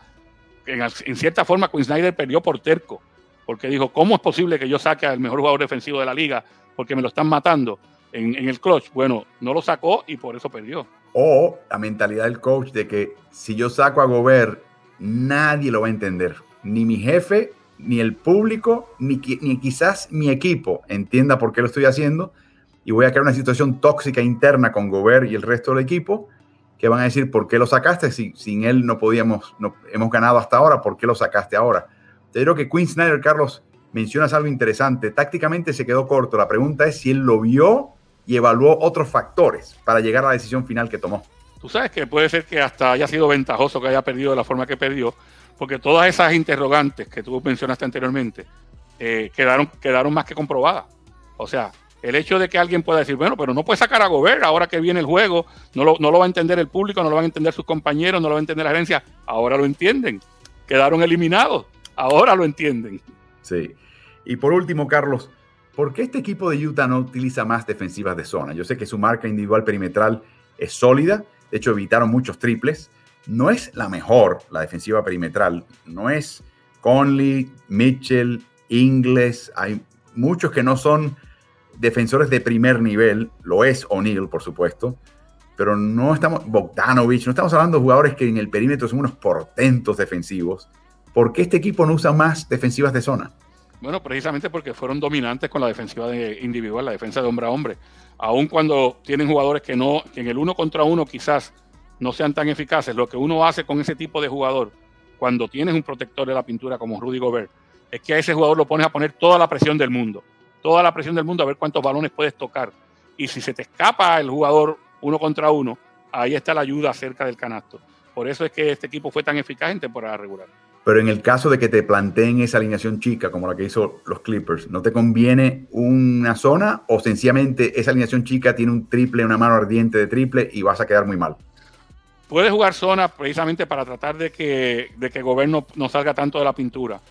en, cierta forma Quinn Snyder perdió por terco, porque dijo, ¿cómo es posible que yo saque al mejor jugador defensivo de la liga porque me lo están matando? En, el clutch. Bueno, no lo sacó y por eso perdió. O la mentalidad del coach de que si yo saco a Gobert, nadie lo va a entender. Ni mi jefe, ni el público, ni, ni quizás mi equipo entienda por qué lo estoy haciendo. Y voy a crear una situación tóxica interna con Gobert y el resto del equipo que van a decir, ¿por qué lo sacaste? Si sin él no podíamos, no, hemos ganado hasta ahora, ¿por qué lo sacaste ahora? Te digo que Quinn Snyder, Carlos, mencionas algo interesante. Tácticamente se quedó corto. La pregunta es si él lo vio y evaluó otros factores para llegar a la decisión final que tomó. Tú sabes que puede ser que hasta haya sido ventajoso que haya perdido de la forma que perdió, porque todas esas interrogantes que tú mencionaste anteriormente eh, quedaron, quedaron más que comprobadas. O sea, el hecho de que alguien pueda decir, bueno, pero no puede sacar a Gobert ahora que viene el juego, no lo, no lo va a entender el público, no lo van a entender sus compañeros, no lo va a entender la gerencia, ahora lo entienden. Quedaron eliminados, ahora lo entienden. Sí. Y por último, Carlos, ¿Por qué este equipo de Utah no utiliza más defensivas de zona? Yo sé que su marca individual perimetral es sólida, de hecho evitaron muchos triples. No es la mejor, la defensiva perimetral. No es Conley, Mitchell, Ingles. Hay muchos que no son defensores de primer nivel. Lo es O'Neill, por supuesto. Pero no estamos, Bogdanovich, no estamos hablando de jugadores que en el perímetro son unos portentos defensivos. ¿Por qué este equipo no usa más defensivas de zona? Bueno, precisamente porque fueron dominantes con la defensiva de individual, la defensa de hombre a hombre. Aun cuando tienen jugadores que no, que en el uno contra uno quizás no sean tan eficaces, lo que uno hace con ese tipo de jugador, cuando tienes un protector de la pintura como Rudy Gobert, es que a ese jugador lo pones a poner toda la presión del mundo, toda la presión del mundo a ver cuántos balones puedes tocar. Y si se te escapa el jugador uno contra uno, ahí está la ayuda cerca del canasto. Por eso es que este equipo fue tan eficaz en temporada regular. Pero en el caso de que te planteen esa alineación chica, como la que hizo los Clippers, ¿no te conviene una zona o sencillamente esa alineación chica tiene un triple, una mano ardiente de triple y vas a quedar muy mal? Puedes jugar zona precisamente para tratar de que, de que el gobierno no salga tanto de la pintura.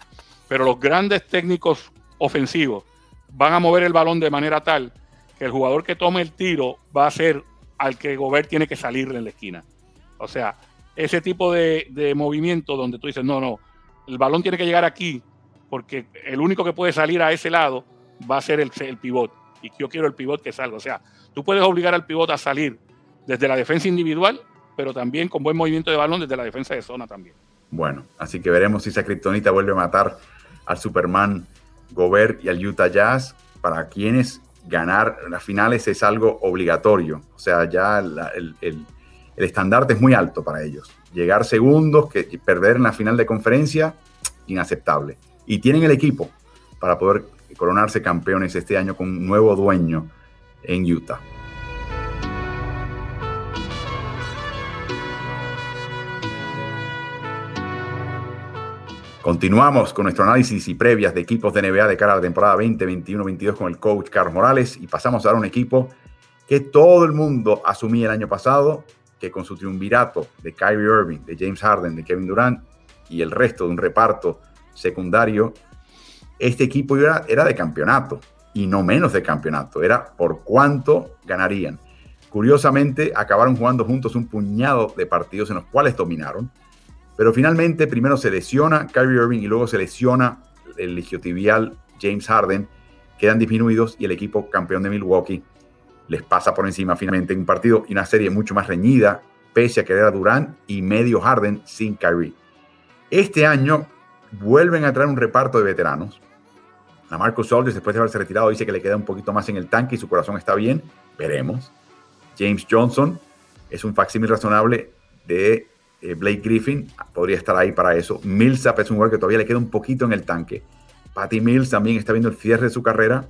Pero los grandes técnicos ofensivos van a mover el balón de manera tal que el jugador que tome el tiro va a ser al que Gobert tiene que salirle en la esquina. O sea, ese tipo de, de movimiento donde tú dices, no, no, el balón tiene que llegar aquí, porque el único que puede salir a ese lado va a ser el, el pivot. Y yo quiero el pivot que salga. O sea, tú puedes obligar al pivot a salir desde la defensa individual, pero también con buen movimiento de balón desde la defensa de zona también. Bueno, así que veremos si esa kriptonita vuelve a matar al Superman Gobert y al Utah Jazz, para quienes ganar las finales es algo obligatorio. O sea, ya el, el, el estandarte es muy alto para ellos. Llegar segundos, que perder en la final de conferencia, inaceptable. Y tienen el equipo para poder coronarse campeones este año con un nuevo dueño en Utah. Continuamos con nuestro análisis y previas de equipos de NBA de cara a la temporada 2021-22 con el coach Carlos Morales y pasamos a dar un equipo que todo el mundo asumía el año pasado que con su triunvirato de Kyrie Irving, de James Harden, de Kevin Durant y el resto de un reparto secundario, este equipo era, era de campeonato y no menos de campeonato, era por cuánto ganarían. Curiosamente, acabaron jugando juntos un puñado de partidos en los cuales dominaron, pero finalmente primero se lesiona Kyrie Irving y luego se lesiona el legiotibial James Harden, quedan disminuidos y el equipo campeón de Milwaukee les pasa por encima finalmente en un partido y una serie mucho más reñida, pese a que era Durant y medio Harden sin Kyrie. Este año vuelven a traer un reparto de veteranos. A Marcus Aldridge, después de haberse retirado, dice que le queda un poquito más en el tanque y su corazón está bien. Veremos. James Johnson es un facsímil razonable de eh, Blake Griffin. Podría estar ahí para eso. Millsap es un jugador que todavía le queda un poquito en el tanque. Patty Mills también está viendo el cierre de su carrera.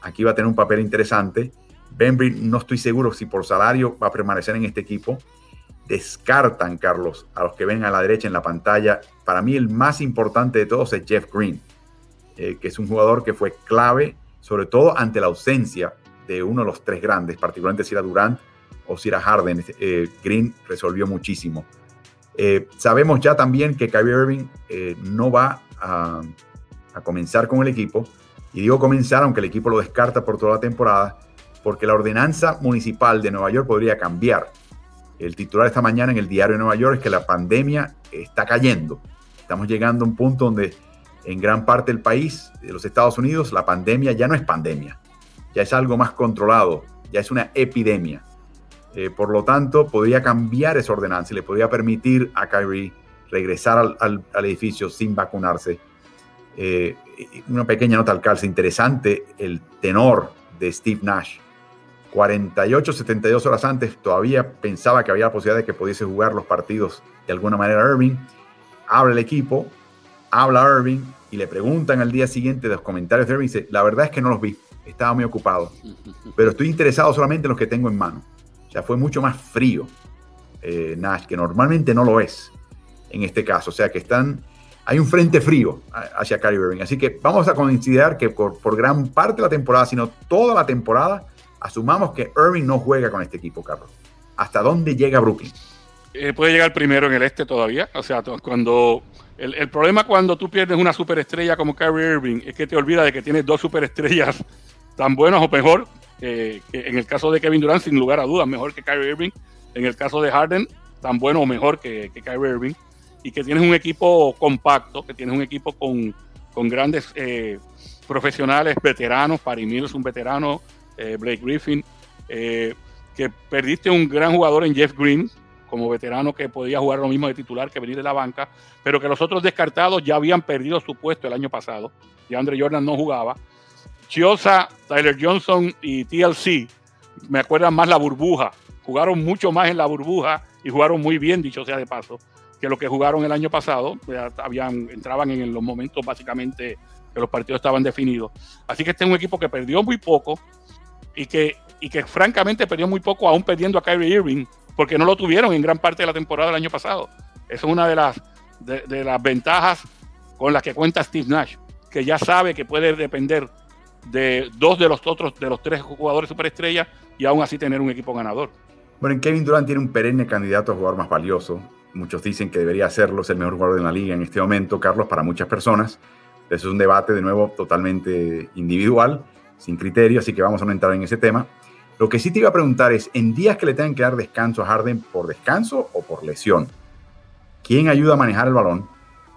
Aquí va a tener un papel interesante. Bembry no estoy seguro si por salario va a permanecer en este equipo descartan, Carlos, a los que ven a la derecha en la pantalla. Para mí el más importante de todos es Jeff Green, eh, que es un jugador que fue clave, sobre todo ante la ausencia de uno de los tres grandes, particularmente si era Durant o si era Harden. Eh, Green resolvió muchísimo. Eh, sabemos ya también que Kyrie Irving no va a, a comenzar con el equipo. Y digo comenzar, aunque el equipo lo descarta por toda la temporada, porque la ordenanza municipal de Nueva York podría cambiar el titular esta mañana en el diario de Nueva York es que la pandemia está cayendo. Estamos llegando a un punto donde en gran parte del país, de los Estados Unidos, la pandemia ya no es pandemia, ya es algo más controlado, ya es una epidemia. Eh, por lo tanto, podría cambiar esa ordenanza y le podría permitir a Kyrie regresar al, edificio sin vacunarse. Eh, una pequeña nota al calce, interesante el tenor de Steve Nash 48, 72 horas antes todavía pensaba que había la posibilidad de que pudiese jugar los partidos de alguna manera Irving. Habla el equipo, habla Irving y le preguntan al día siguiente de los comentarios de Irving. Dice, la verdad es que no los vi, estaba muy ocupado, pero estoy interesado solamente en los que tengo en mano. O sea, fue mucho más frío eh, Nash, que normalmente no lo es en este caso. O sea, que están, hay un frente frío hacia Kyrie Irving. Así que vamos a considerar que por, por gran parte de la temporada, sino toda la temporada, Asumamos que Irving no juega con este equipo, Carlos. ¿Hasta dónde llega Brooklyn? Eh, puede llegar primero en el este todavía. O sea, cuando el, problema cuando tú pierdes una superestrella como Kyrie Irving es que te olvidas de que tienes dos superestrellas tan buenas o mejor. Eh, en el caso de Kevin Durant, sin lugar a dudas, mejor que Kyrie Irving. En el caso de Harden, tan bueno o mejor que, Kyrie Irving. Y que tienes un equipo compacto, que tienes un equipo con, con grandes eh, profesionales, veteranos. Parimil es un veterano eh, Blake Griffin, eh, que perdiste un gran jugador en Jeff Green, como veterano que podía jugar lo mismo de titular que venir de la banca, pero que los otros descartados ya habían perdido su puesto el año pasado. Y Andre Jordan no jugaba. Chiosa, Tyler Johnson y TLC, me acuerdan más la burbuja. Jugaron mucho más en la burbuja y jugaron muy bien, dicho sea de paso, que lo que jugaron el año pasado. habían, entraban en los momentos básicamente que los partidos estaban definidos. Así que este es un equipo que perdió muy poco, y que, y que francamente perdió muy poco aún perdiendo a Kyrie Irving, porque no lo tuvieron en gran parte de la temporada del año pasado. Esa es una de las, de, las ventajas con las que cuenta Steve Nash, que ya sabe que puede depender de dos de los otros, de los tres jugadores superestrellas y aún así tener un equipo ganador. Bueno, Kevin Durant tiene un perenne candidato a jugador más valioso. Muchos dicen que debería serlo, es el mejor jugador de la liga en este momento, Carlos, para muchas personas. Eso es un debate, de nuevo, totalmente individual sin criterio, así que vamos a no entrar en ese tema. Lo que sí te iba a preguntar es, en días que le tengan que dar descanso a Harden, ¿por descanso o por lesión? quién ayuda a manejar el balón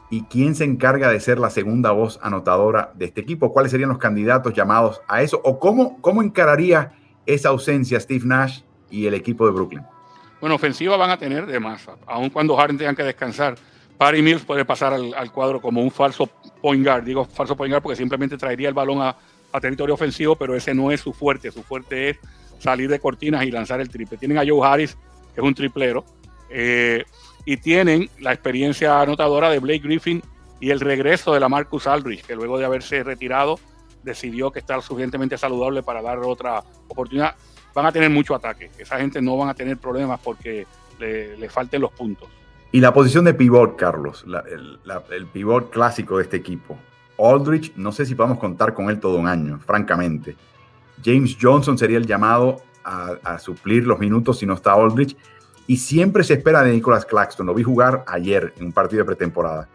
y quién se encarga de ser la segunda voz anotadora de este equipo. ¿Cuáles serían los candidatos llamados a eso? ¿O cómo, cómo encararía esa ausencia Steve Nash y el equipo de Brooklyn? Bueno, ofensiva van a tener de masa, aun cuando Harden tenga que descansar. Patty Mills puede pasar al, cuadro como un falso point guard. Digo falso point guard porque simplemente traería el balón a, territorio ofensivo, pero ese no es su fuerte. Su fuerte es salir de cortinas y lanzar el triple. Tienen a Joe Harris, que es un triplero, eh, y tienen la experiencia anotadora de Blake Griffin y el regreso de la Marcus Aldridge, que luego de haberse retirado decidió que está suficientemente saludable para dar otra oportunidad. Van a tener mucho ataque. Esa gente no van a tener problemas porque le, falten los puntos. Y la posición de pivot, Carlos, el, pivot clásico de este equipo. Aldridge, no sé si podemos contar con él todo un año, francamente. James Johnson sería el llamado a, suplir los minutos si no está Aldridge. Y siempre se espera de Nicholas Claxton. Lo vi jugar ayer en un partido de pretemporada.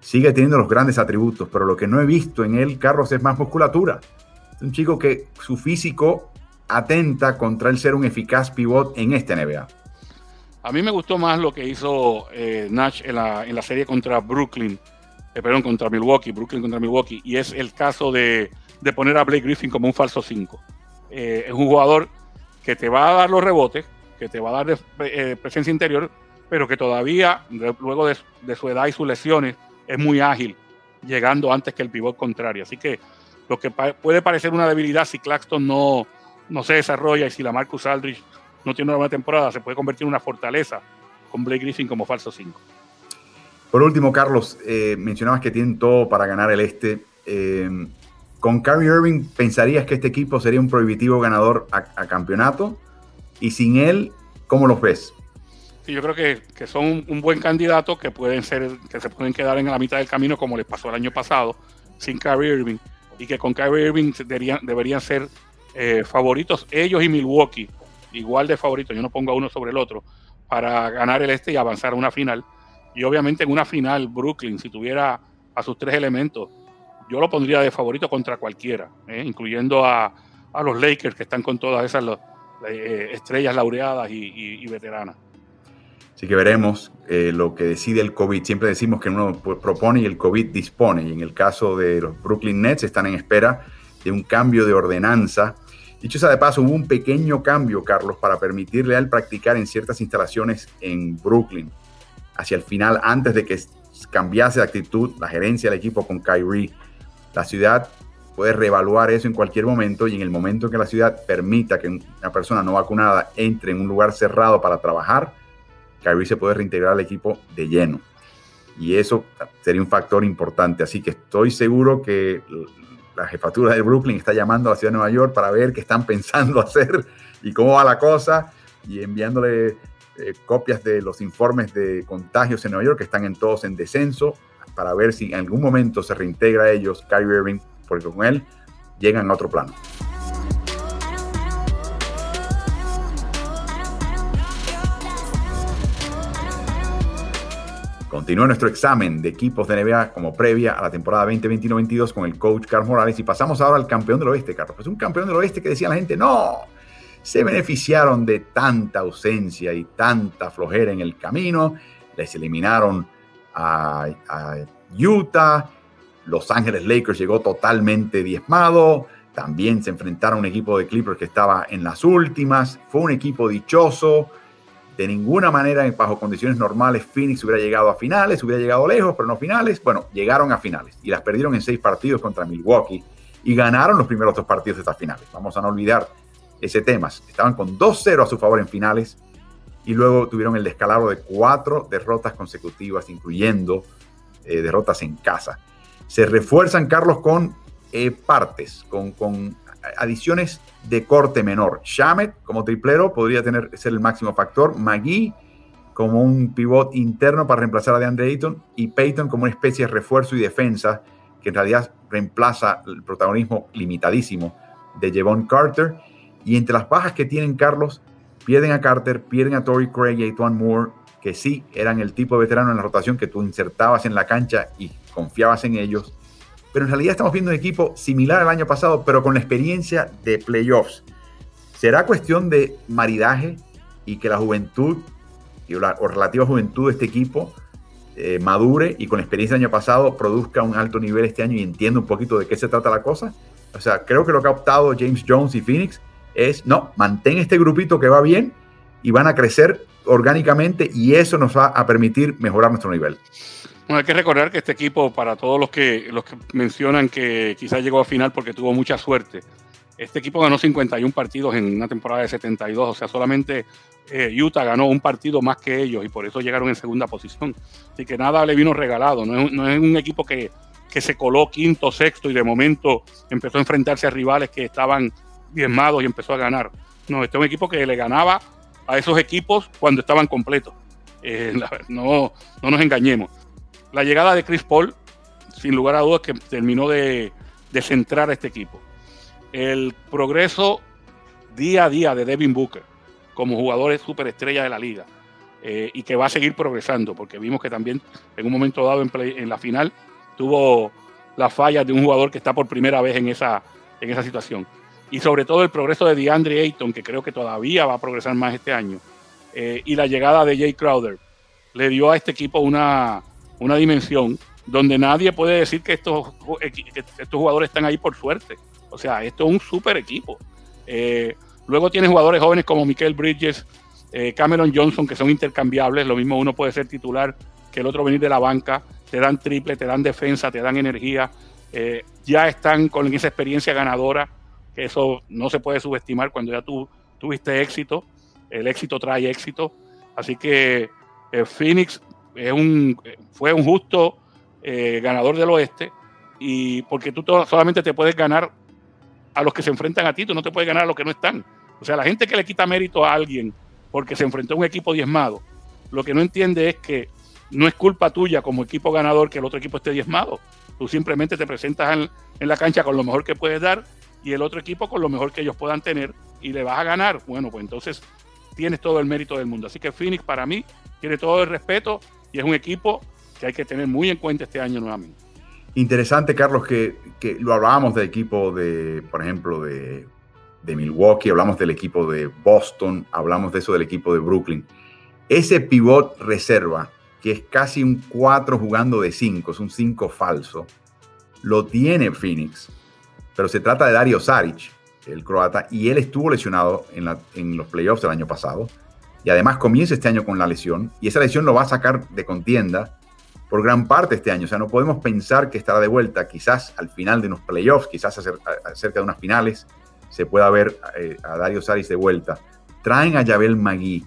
Sigue teniendo los grandes atributos, pero lo que no he visto en él, Carlos, es más musculatura. Es un chico que su físico atenta contra el ser un eficaz pivot en este NBA. A mí me gustó más lo que hizo eh, Nash en la, serie contra Brooklyn, eh, perdón, contra Milwaukee, Brooklyn contra Milwaukee, y es el caso de, poner a Blake Griffin como un falso 5. Eh, es un jugador que te va a dar los rebotes, que te va a dar eh, presencia interior, pero que todavía, luego de, su edad y sus lesiones, es muy ágil, llegando antes que el pivot contrario. Así que lo que puede parecer una debilidad si Claxton no, no se desarrolla y si la Marcus Aldridge no tiene una buena temporada, se puede convertir en una fortaleza con Blake Griffin como falso 5. Por último, Carlos, eh, mencionabas que tienen todo para ganar el este. Eh, ¿Con Kyrie Irving pensarías que este equipo sería un prohibitivo ganador a, campeonato? Y sin él, ¿cómo los ves? Yo creo que, son un, buen candidato que pueden ser, que se pueden quedar en la mitad del camino como les pasó el año pasado sin Kyrie Irving y que con Kyrie Irving deberían, deberían ser eh, favoritos ellos y Milwaukee, igual de favoritos, yo no pongo a uno sobre el otro, para ganar el este y avanzar a una final. Y obviamente en una final, Brooklyn, si tuviera a sus tres elementos, yo lo pondría de favorito contra cualquiera, ¿eh? incluyendo a, los Lakers que están con todas esas eh, estrellas laureadas y, veteranas. Así que veremos eh, lo que decide el COVID. Siempre decimos que uno propone y el COVID dispone. Y en el caso de los Brooklyn Nets están en espera de un cambio de ordenanza. Dicho sea de paso, hubo un pequeño cambio, Carlos, para permitirle al practicar en ciertas instalaciones en Brooklyn. Hacia el final, antes de que cambiase de actitud la gerencia del equipo con Kyrie la ciudad puede reevaluar eso en cualquier momento y en el momento que la ciudad permita que una persona no vacunada entre en un lugar cerrado para trabajar, Kyrie se puede reintegrar al equipo de lleno. Y eso sería un factor importante. Así que estoy seguro que la jefatura de Brooklyn está llamando a la ciudad de Nueva York para ver qué están pensando hacer y cómo va la cosa y enviándole eh, copias de los informes de contagios en Nueva York que están en todos en descenso para ver si en algún momento se reintegra a ellos Kyrie Irving, porque con él llegan a otro plano. Continúa nuestro examen de equipos de NBA como previa a la temporada 2021-22 con el coach Carlos Morales y pasamos ahora al campeón del oeste, Carlos. Es un campeón del oeste que decía la gente, no, se beneficiaron de tanta ausencia y tanta flojera en el camino, les eliminaron a, Utah. Los Ángeles Lakers llegó totalmente diezmado. También se enfrentaron a un equipo de Clippers que estaba en las últimas. Fue un equipo dichoso. De ninguna manera, bajo condiciones normales, Phoenix hubiera llegado a finales, hubiera llegado lejos, pero no finales. Bueno, llegaron a finales y las perdieron en seis partidos contra Milwaukee y ganaron los primeros dos partidos de estas finales. Vamos a no olvidar ese tema. Estaban con 2-0 a su favor en finales y luego tuvieron el descalabro de cuatro derrotas consecutivas, incluyendo eh, derrotas en casa. Se refuerzan, Carlos, con eh, partes, con, con, adiciones de corte menor. Shamet como triplero podría tener, ser el máximo factor. Magui como un pivot interno para reemplazar a DeAndre Ayton y Peyton como una especie de refuerzo y defensa que en realidad reemplaza el protagonismo limitadísimo de Jevon Carter. Y entre las bajas que tienen Carlos, Pierden a Carter, pierden a Tory Craig y a Tuan Moore, que sí eran el tipo de veterano en la rotación que tú insertabas en la cancha y confiabas en ellos. Pero en realidad estamos viendo un equipo similar al año pasado, pero con la experiencia de playoffs. ¿Será cuestión de maridaje y que la juventud o relativa juventud de este equipo eh, madure y con la experiencia del año pasado produzca un alto nivel este año y entienda un poquito de qué se trata la cosa. O sea, creo que lo que ha optado James Jones y Phoenix es, no, mantén este grupito que va bien y van a crecer orgánicamente y eso nos va a permitir mejorar nuestro nivel. Bueno, hay que recordar que este equipo, para todos los que, los que mencionan que quizás llegó a final porque tuvo mucha suerte, este equipo ganó 51 partidos en una temporada de 72, o sea, solamente eh, Utah ganó un partido más que ellos y por eso llegaron en segunda posición. Así que nada le vino regalado, no es, no es un equipo que, que se coló quinto, sexto y de momento empezó a enfrentarse a rivales que estaban diezmados y empezó a ganar. No, este es un equipo que le ganaba a esos equipos cuando estaban completos. Eh, no, no nos engañemos. La llegada de Chris Paul, sin lugar a dudas, que terminó de, centrar a este equipo. El progreso día a día de Devin Booker como jugador superestrella de la liga eh, y que va a seguir progresando, porque vimos que también en un momento dado en, en la final tuvo las fallas de un jugador que está por primera vez en esa, en esa situación y sobre todo el progreso de DeAndre Ayton, que creo que todavía va a progresar más este año, eh, y la llegada de Jay Crowder, le dio a este equipo una, una dimensión donde nadie puede decir que estos, estos jugadores están ahí por suerte. O sea, esto es un super equipo. Eh, luego tiene jugadores jóvenes como Michael Bridges, eh, Cameron Johnson, que son intercambiables. Lo mismo uno puede ser titular que el otro venir de la banca. Te dan triple, te dan defensa, te dan energía. ya están con esa experiencia ganadora eso no se puede subestimar cuando ya tú tuviste éxito. El éxito trae éxito. Así que eh, Phoenix fue un justo eh, ganador del oeste y porque tú solamente te puedes ganar a los que se enfrentan a ti, tú no te puedes ganar a los que no están. O sea, la gente que le quita mérito a alguien porque se enfrentó a un equipo diezmado, lo que no entiende es que no es culpa tuya como equipo ganador que el otro equipo esté diezmado. Tú simplemente te presentas en, en la cancha con lo mejor que puedes dar y el otro equipo con lo mejor que ellos puedan tener y le vas a ganar, bueno, pues entonces tienes todo el mérito del mundo. Así que Phoenix para mí tiene todo el respeto y es un equipo que hay que tener muy en cuenta este año nuevamente. Interesante, Carlos, que, lo hablábamos del equipo de, por ejemplo, de, de Milwaukee, hablamos del equipo de Boston, hablamos de eso del equipo de Brooklyn. Ese pivot reserva, que es casi un 4 jugando de 5, es un 5 falso, lo tiene Phoenix pero se trata de Dario Saric, el croata, y él estuvo lesionado en, los playoffs del año pasado. Y además comienza este año con la lesión, y esa lesión lo va a sacar de contienda por gran parte este año. O sea, no podemos pensar que estará de vuelta, quizás al final de unos playoffs, quizás cerca de unas finales, se pueda ver eh, a Dario Saric de vuelta. Traen a Yabel Magui.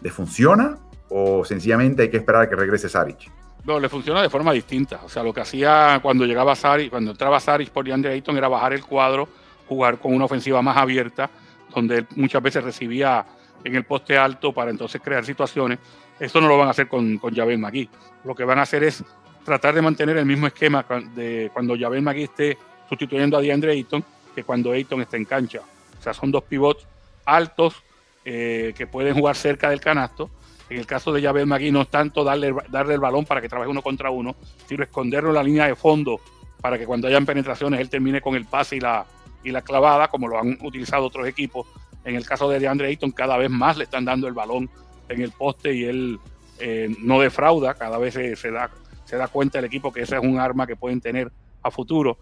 ¿Le funciona o sencillamente hay que esperar a que regrese Saric? No, le funciona de forma distinta. O sea, lo que hacía cuando llegaba Sari, cuando entraba Sari por DeAndre Ayton era bajar el cuadro, jugar con una ofensiva más abierta, donde él muchas veces recibía en el poste alto para entonces crear situaciones. Esto no lo van a hacer con, con Javel McGee. Lo que van a hacer es tratar de mantener el mismo esquema de cuando Javel McGee esté sustituyendo a DeAndre Ayton que cuando Ayton esté en cancha. O sea, son dos pivots altos eh, que pueden jugar cerca del canasto en el caso de Javier Magui no es tanto darle, darle el balón para que trabaje uno contra uno, sino esconderlo en la línea de fondo para que cuando hayan penetraciones él termine con el pase y la, y la clavada, como lo han utilizado otros equipos. En el caso de DeAndre Ayton, cada vez más le están dando el balón en el poste y él eh, no defrauda, cada vez se, da, se da cuenta el equipo que ese es un arma que pueden tener a futuro.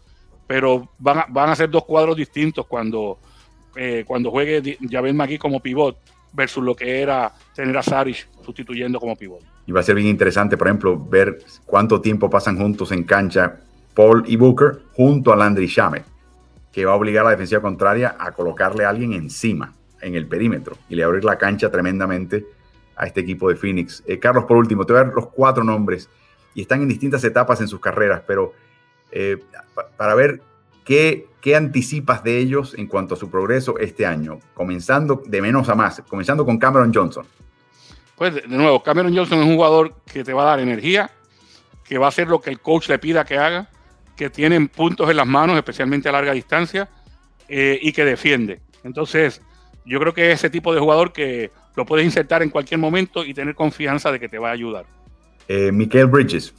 Pero van a, van a ser dos cuadros distintos cuando, eh, cuando juegue Javier Magui como pivot versus lo que era tener a Saric sustituyendo como pivote. Y va a ser bien interesante, por ejemplo, ver cuánto tiempo pasan juntos en cancha Paul y Booker junto a Landry Shamet, que va a obligar a la defensiva contraria a colocarle a alguien encima, en el perímetro, y le abrir la cancha tremendamente a este equipo de Phoenix. Eh, Carlos, por último, te voy a dar los cuatro nombres y están en distintas etapas en sus carreras, pero eh, para ver ¿Qué, anticipas de ellos en cuanto a su progreso este año? Comenzando de menos a más, comenzando con Cameron Johnson. Pues de nuevo, Cameron Johnson es un jugador que te va a dar energía, que va a hacer lo que el coach le pida que haga, que tiene puntos en las manos, especialmente a larga distancia, eh, y que defiende. Entonces, yo creo que es ese tipo de jugador que lo puedes insertar en cualquier momento y tener confianza de que te va a ayudar. Eh, Michael Bridges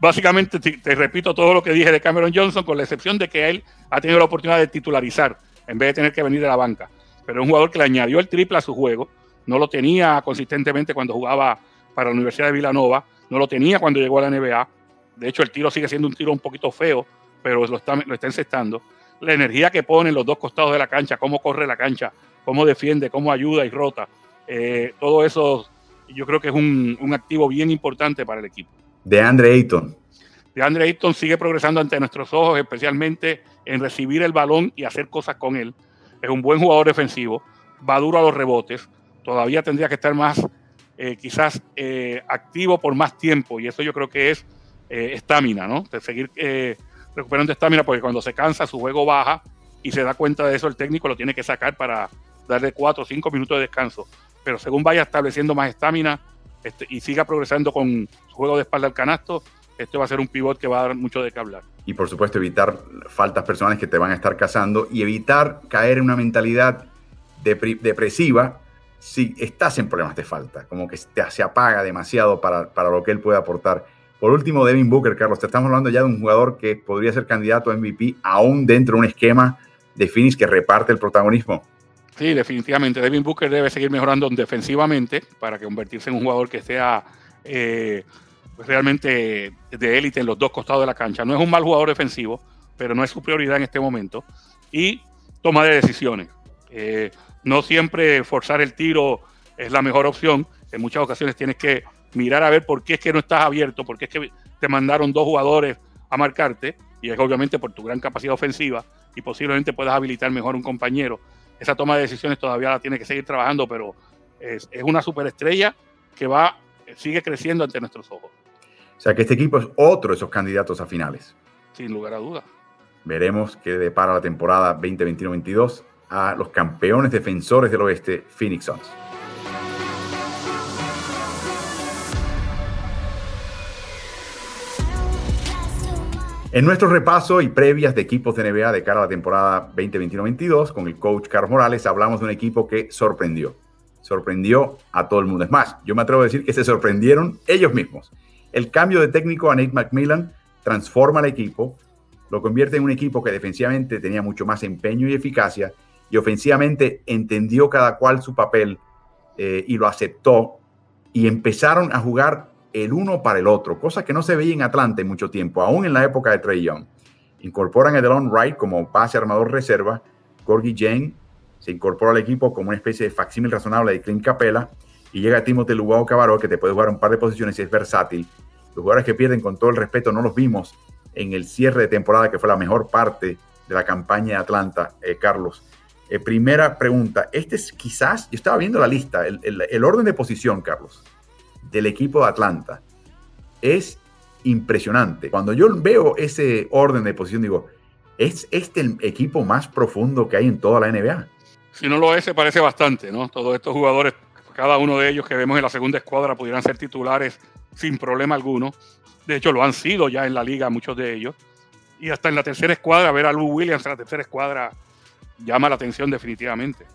básicamente te, repito todo lo que dije de Cameron Johnson, con la excepción de que él ha tenido la oportunidad de titularizar en vez de tener que venir de la banca. Pero es un jugador que le añadió el triple a su juego, no lo tenía consistentemente cuando jugaba para la Universidad de Villanova, no lo tenía cuando llegó a la NBA. De hecho, el tiro sigue siendo un tiro un poquito feo, pero lo está, lo está encestando. La energía que pone en los dos costados de la cancha, cómo corre la cancha, cómo defiende, cómo ayuda y rota. Eh, todo eso yo creo que es un, un, activo bien importante para el equipo. De Andre Ayton. De Andre Ayton sigue progresando ante nuestros ojos, especialmente en recibir el balón y hacer cosas con él. Es un buen jugador defensivo, va duro a los rebotes, todavía tendría que estar más, eh, quizás, eh, activo por más tiempo, y eso yo creo que es estamina, ¿no? De seguir recuperando estamina, porque cuando se cansa su juego baja y se da cuenta de eso, el técnico lo tiene que sacar para darle cuatro o cinco minutos de descanso. Pero según vaya estableciendo más estamina este, y siga progresando con juego de espalda al canasto, este va a ser un pivot que va a dar mucho de qué hablar. Y por supuesto evitar faltas personales que te van a estar cazando y evitar caer en una mentalidad depresiva si estás en problemas de falta, como que se apaga demasiado para, para lo que él puede aportar por último, Devin Booker, Carlos, te estamos hablando ya de un jugador que podría ser candidato a MVP aún dentro de un esquema de Phoenix que reparte el protagonismo. Sí, definitivamente. Devin Booker debe seguir mejorando defensivamente para convertirse en un jugador que sea eh, realmente de élite en los dos costados de la cancha. No es un mal jugador defensivo, pero no es su prioridad en este momento. Y toma de decisiones. Eh, no siempre forzar el tiro es la mejor opción. En muchas ocasiones tienes que mirar a ver por qué es que no estás abierto, por qué es que te mandaron dos jugadores a marcarte, y es obviamente por tu gran capacidad ofensiva, y posiblemente puedas habilitar mejor un compañero. Esa toma de decisiones todavía la tiene que seguir trabajando, pero es, es una superestrella que va, sigue creciendo ante nuestros ojos. O sea que este equipo es otro de esos candidatos a finales. Sin lugar a dudas. Veremos qué depara la temporada 2021-22 a los campeones defensores del oeste, Phoenix Suns. En nuestro repaso y previas de equipos de NBA de cara a la temporada 2021-22, con el coach Carlos Morales, hablamos de un equipo que sorprendió. Sorprendió a todo el mundo. Es más, yo me atrevo a decir que se sorprendieron ellos mismos. El cambio de técnico a Nate McMillan transforma al equipo, lo convierte en un equipo que defensivamente tenía mucho más empeño y eficacia y ofensivamente entendió cada cual su papel eh, y lo aceptó y empezaron a jugar el uno para el otro, cosa que no se veía en Atlanta en mucho tiempo, aún en la época de Trey Young. Incorporan a Delon Wright como base armador reserva, Gorgie Jane se incorpora al equipo como una especie de facsímil razonable de Clint Capella y llega Timothy Lugao Cabarro que te puede jugar un par de posiciones y es versátil. Los jugadores que pierden con todo el respeto no los vimos en el cierre de temporada que fue la mejor parte de la campaña de Atlanta, eh, Carlos. Eh, primera pregunta, este es quizás, yo estaba viendo la lista, el orden de posición, Carlos del equipo de Atlanta es impresionante. Cuando yo veo ese orden de posición, digo, ¿es este el equipo más profundo que hay en toda la NBA? Si no lo es, se parece bastante, ¿no? Todos estos jugadores, cada uno de ellos que vemos en la segunda escuadra, pudieran ser titulares sin problema alguno. De hecho, lo han sido ya en la liga muchos de ellos. Y hasta en la tercera escuadra, ver a Lou Williams en la tercera escuadra llama la atención definitivamente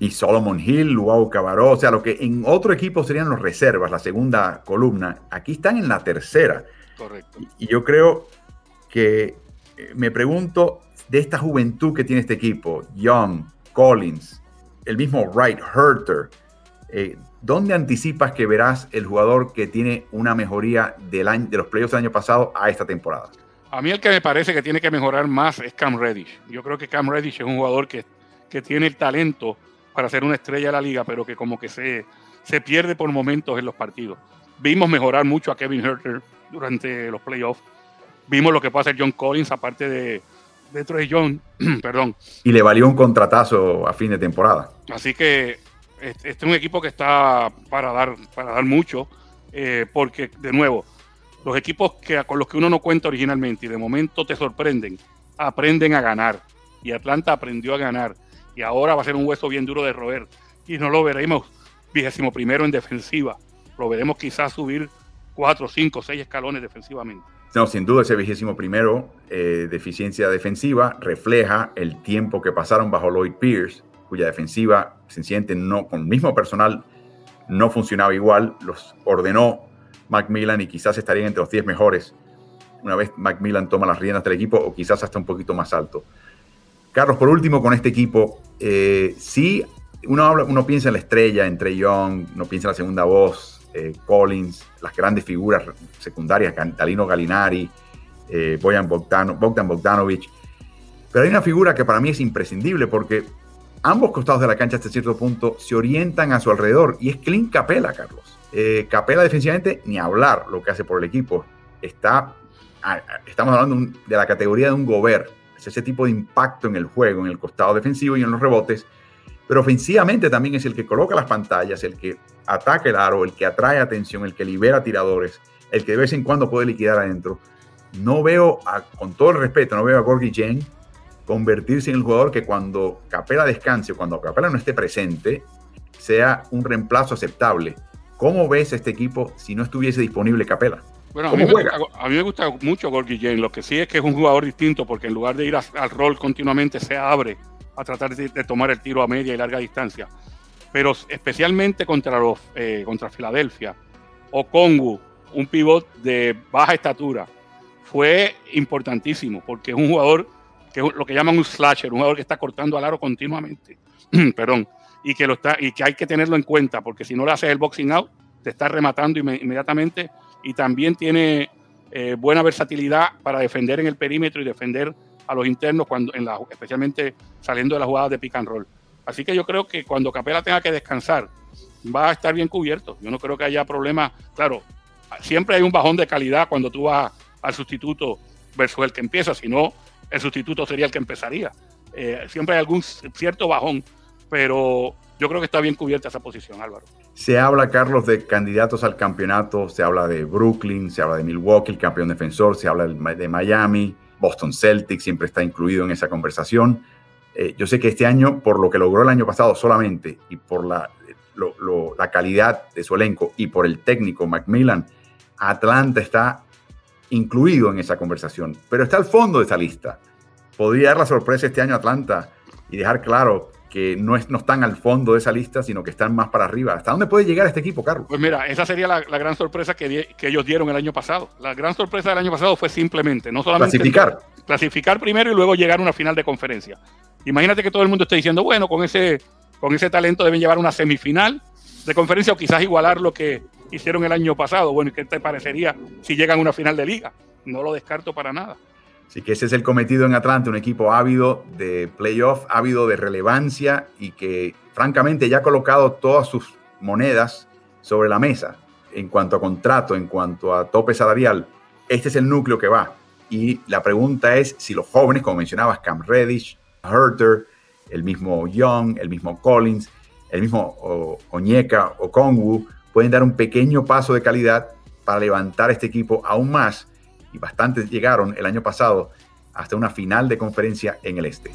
y Solomon Hill, Luau Cabaró, o sea, lo que en otro equipo serían los reservas, la segunda columna, aquí están en la tercera. Correcto. Y, yo creo que eh, me pregunto de esta juventud que tiene este equipo, Young, Collins, el mismo Wright, Herter, eh, ¿dónde anticipas que verás el jugador que tiene una mejoría del año, de los playoffs del año pasado a esta temporada? A mí el que me parece que tiene que mejorar más es Cam Reddish. Yo creo que Cam Reddish es un jugador que, que tiene el talento para ser una estrella de la liga, pero que como que se, se pierde por momentos en los partidos. Vimos mejorar mucho a Kevin Herter durante los playoffs. Vimos lo que puede hacer John Collins, aparte de, de Trey John, perdón. Y le valió un contratazo a fin de temporada. Así que este, este es un equipo que está para dar, para dar mucho, eh, porque de nuevo, los equipos que, con los que uno no cuenta originalmente y de momento te sorprenden, aprenden a ganar. Y Atlanta aprendió a ganar y ahora va a ser un hueso bien duro de roer. Y no lo veremos vigésimo primero en defensiva. Lo veremos quizás subir cuatro, cinco, seis escalones defensivamente. No, sin duda ese vigésimo primero eh, deficiencia defensiva refleja el tiempo que pasaron bajo Lloyd Pierce, cuya defensiva sencillamente no, con el mismo personal no funcionaba igual. Los ordenó Macmillan y quizás estarían entre los 10 mejores una vez Macmillan toma las riendas del equipo o quizás hasta un poquito más alto. Carlos, por último, con este equipo, eh, sí, uno, habla, uno piensa en la estrella, en Trey Young, uno piensa en la segunda voz, eh, Collins, las grandes figuras secundarias, Cantalino Galinari, eh, Boyan Bogdan, Bogdan Bogdanovic. Pero hay una figura que para mí es imprescindible porque ambos costados de la cancha hasta cierto punto se orientan a su alrededor y es Clint Capela, Carlos. Eh, Capela defensivamente, ni hablar lo que hace por el equipo. Está, estamos hablando de la categoría de un Gobert. Es ese tipo de impacto en el juego, en el costado defensivo y en los rebotes. Pero ofensivamente también es el que coloca las pantallas, el que ataca el aro, el que atrae atención, el que libera tiradores, el que de vez en cuando puede liquidar adentro. No veo, con todo el respeto, no veo a Gorgie Jane convertirse en el jugador que cuando Capela descanse, cuando Capela no esté presente, sea un reemplazo aceptable. ¿Cómo ves este equipo si no estuviese disponible Capela? Bueno, a mí, me gusta, mucho Gorgie Jane. Lo que sí es que es un jugador distinto porque en lugar de ir al rol continuamente se abre a tratar de, tomar el tiro a media y larga distancia. Pero especialmente contra, los, eh, contra Filadelfia o Congo, un pivot de baja estatura, fue importantísimo porque es un jugador que es lo que llaman un slasher, un jugador que está cortando al aro continuamente. Perdón. Y que, lo está, y que hay que tenerlo en cuenta porque si no le haces el boxing out, te está rematando inmediatamente y también tiene eh, buena versatilidad para defender en el perímetro y defender a los internos, cuando, en la, especialmente saliendo de las jugadas de pick and roll. Así que yo creo que cuando Capela tenga que descansar, va a estar bien cubierto. Yo no creo que haya problema. Claro, siempre hay un bajón de calidad cuando tú vas al sustituto versus el que empieza, si no, el sustituto sería el que empezaría. Eh, siempre hay algún cierto bajón, pero yo creo que está bien cubierta esa posición, Álvaro. Se habla, Carlos, de candidatos al campeonato, se habla de Brooklyn, se habla de Milwaukee, el campeón defensor, se habla de Miami, Boston Celtics siempre está incluido en esa conversación. Eh, yo sé que este año, por lo que logró el año pasado solamente y por la, calidad de su elenco y por el técnico Macmillan, Atlanta está incluido en esa conversación, pero está al fondo de esa lista. Podría dar la sorpresa este año Atlanta y dejar claro que no, es, no están al fondo de esa lista, sino que están más para arriba. ¿Hasta dónde puede llegar este equipo, Carlos? Pues mira, esa sería la, gran sorpresa que, que, ellos dieron el año pasado. La gran sorpresa del año pasado fue simplemente, no solamente... Clasificar. Clasificar primero y luego llegar a una final de conferencia. Imagínate que todo el mundo esté diciendo, bueno, con ese, con ese talento deben llevar una semifinal de conferencia o quizás igualar lo que hicieron el año pasado. Bueno, ¿y qué te parecería si llegan a una final de liga? No lo descarto para nada. Así que ese es el cometido en Atlanta, un equipo ávido de playoff, ávido de relevancia y que francamente ya ha colocado todas sus monedas sobre la mesa en cuanto a contrato, en cuanto a tope salarial. Este es el núcleo que va. Y la pregunta es si los jóvenes, como mencionabas, Cam Reddish, Herter, el mismo Young, el mismo Collins, el mismo Oñeka o Kongwu, pueden dar un pequeño paso de calidad para levantar este equipo aún más y bastantes llegaron el año pasado hasta una final de conferencia en el este.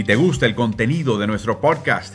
Si te gusta el contenido de nuestro podcast,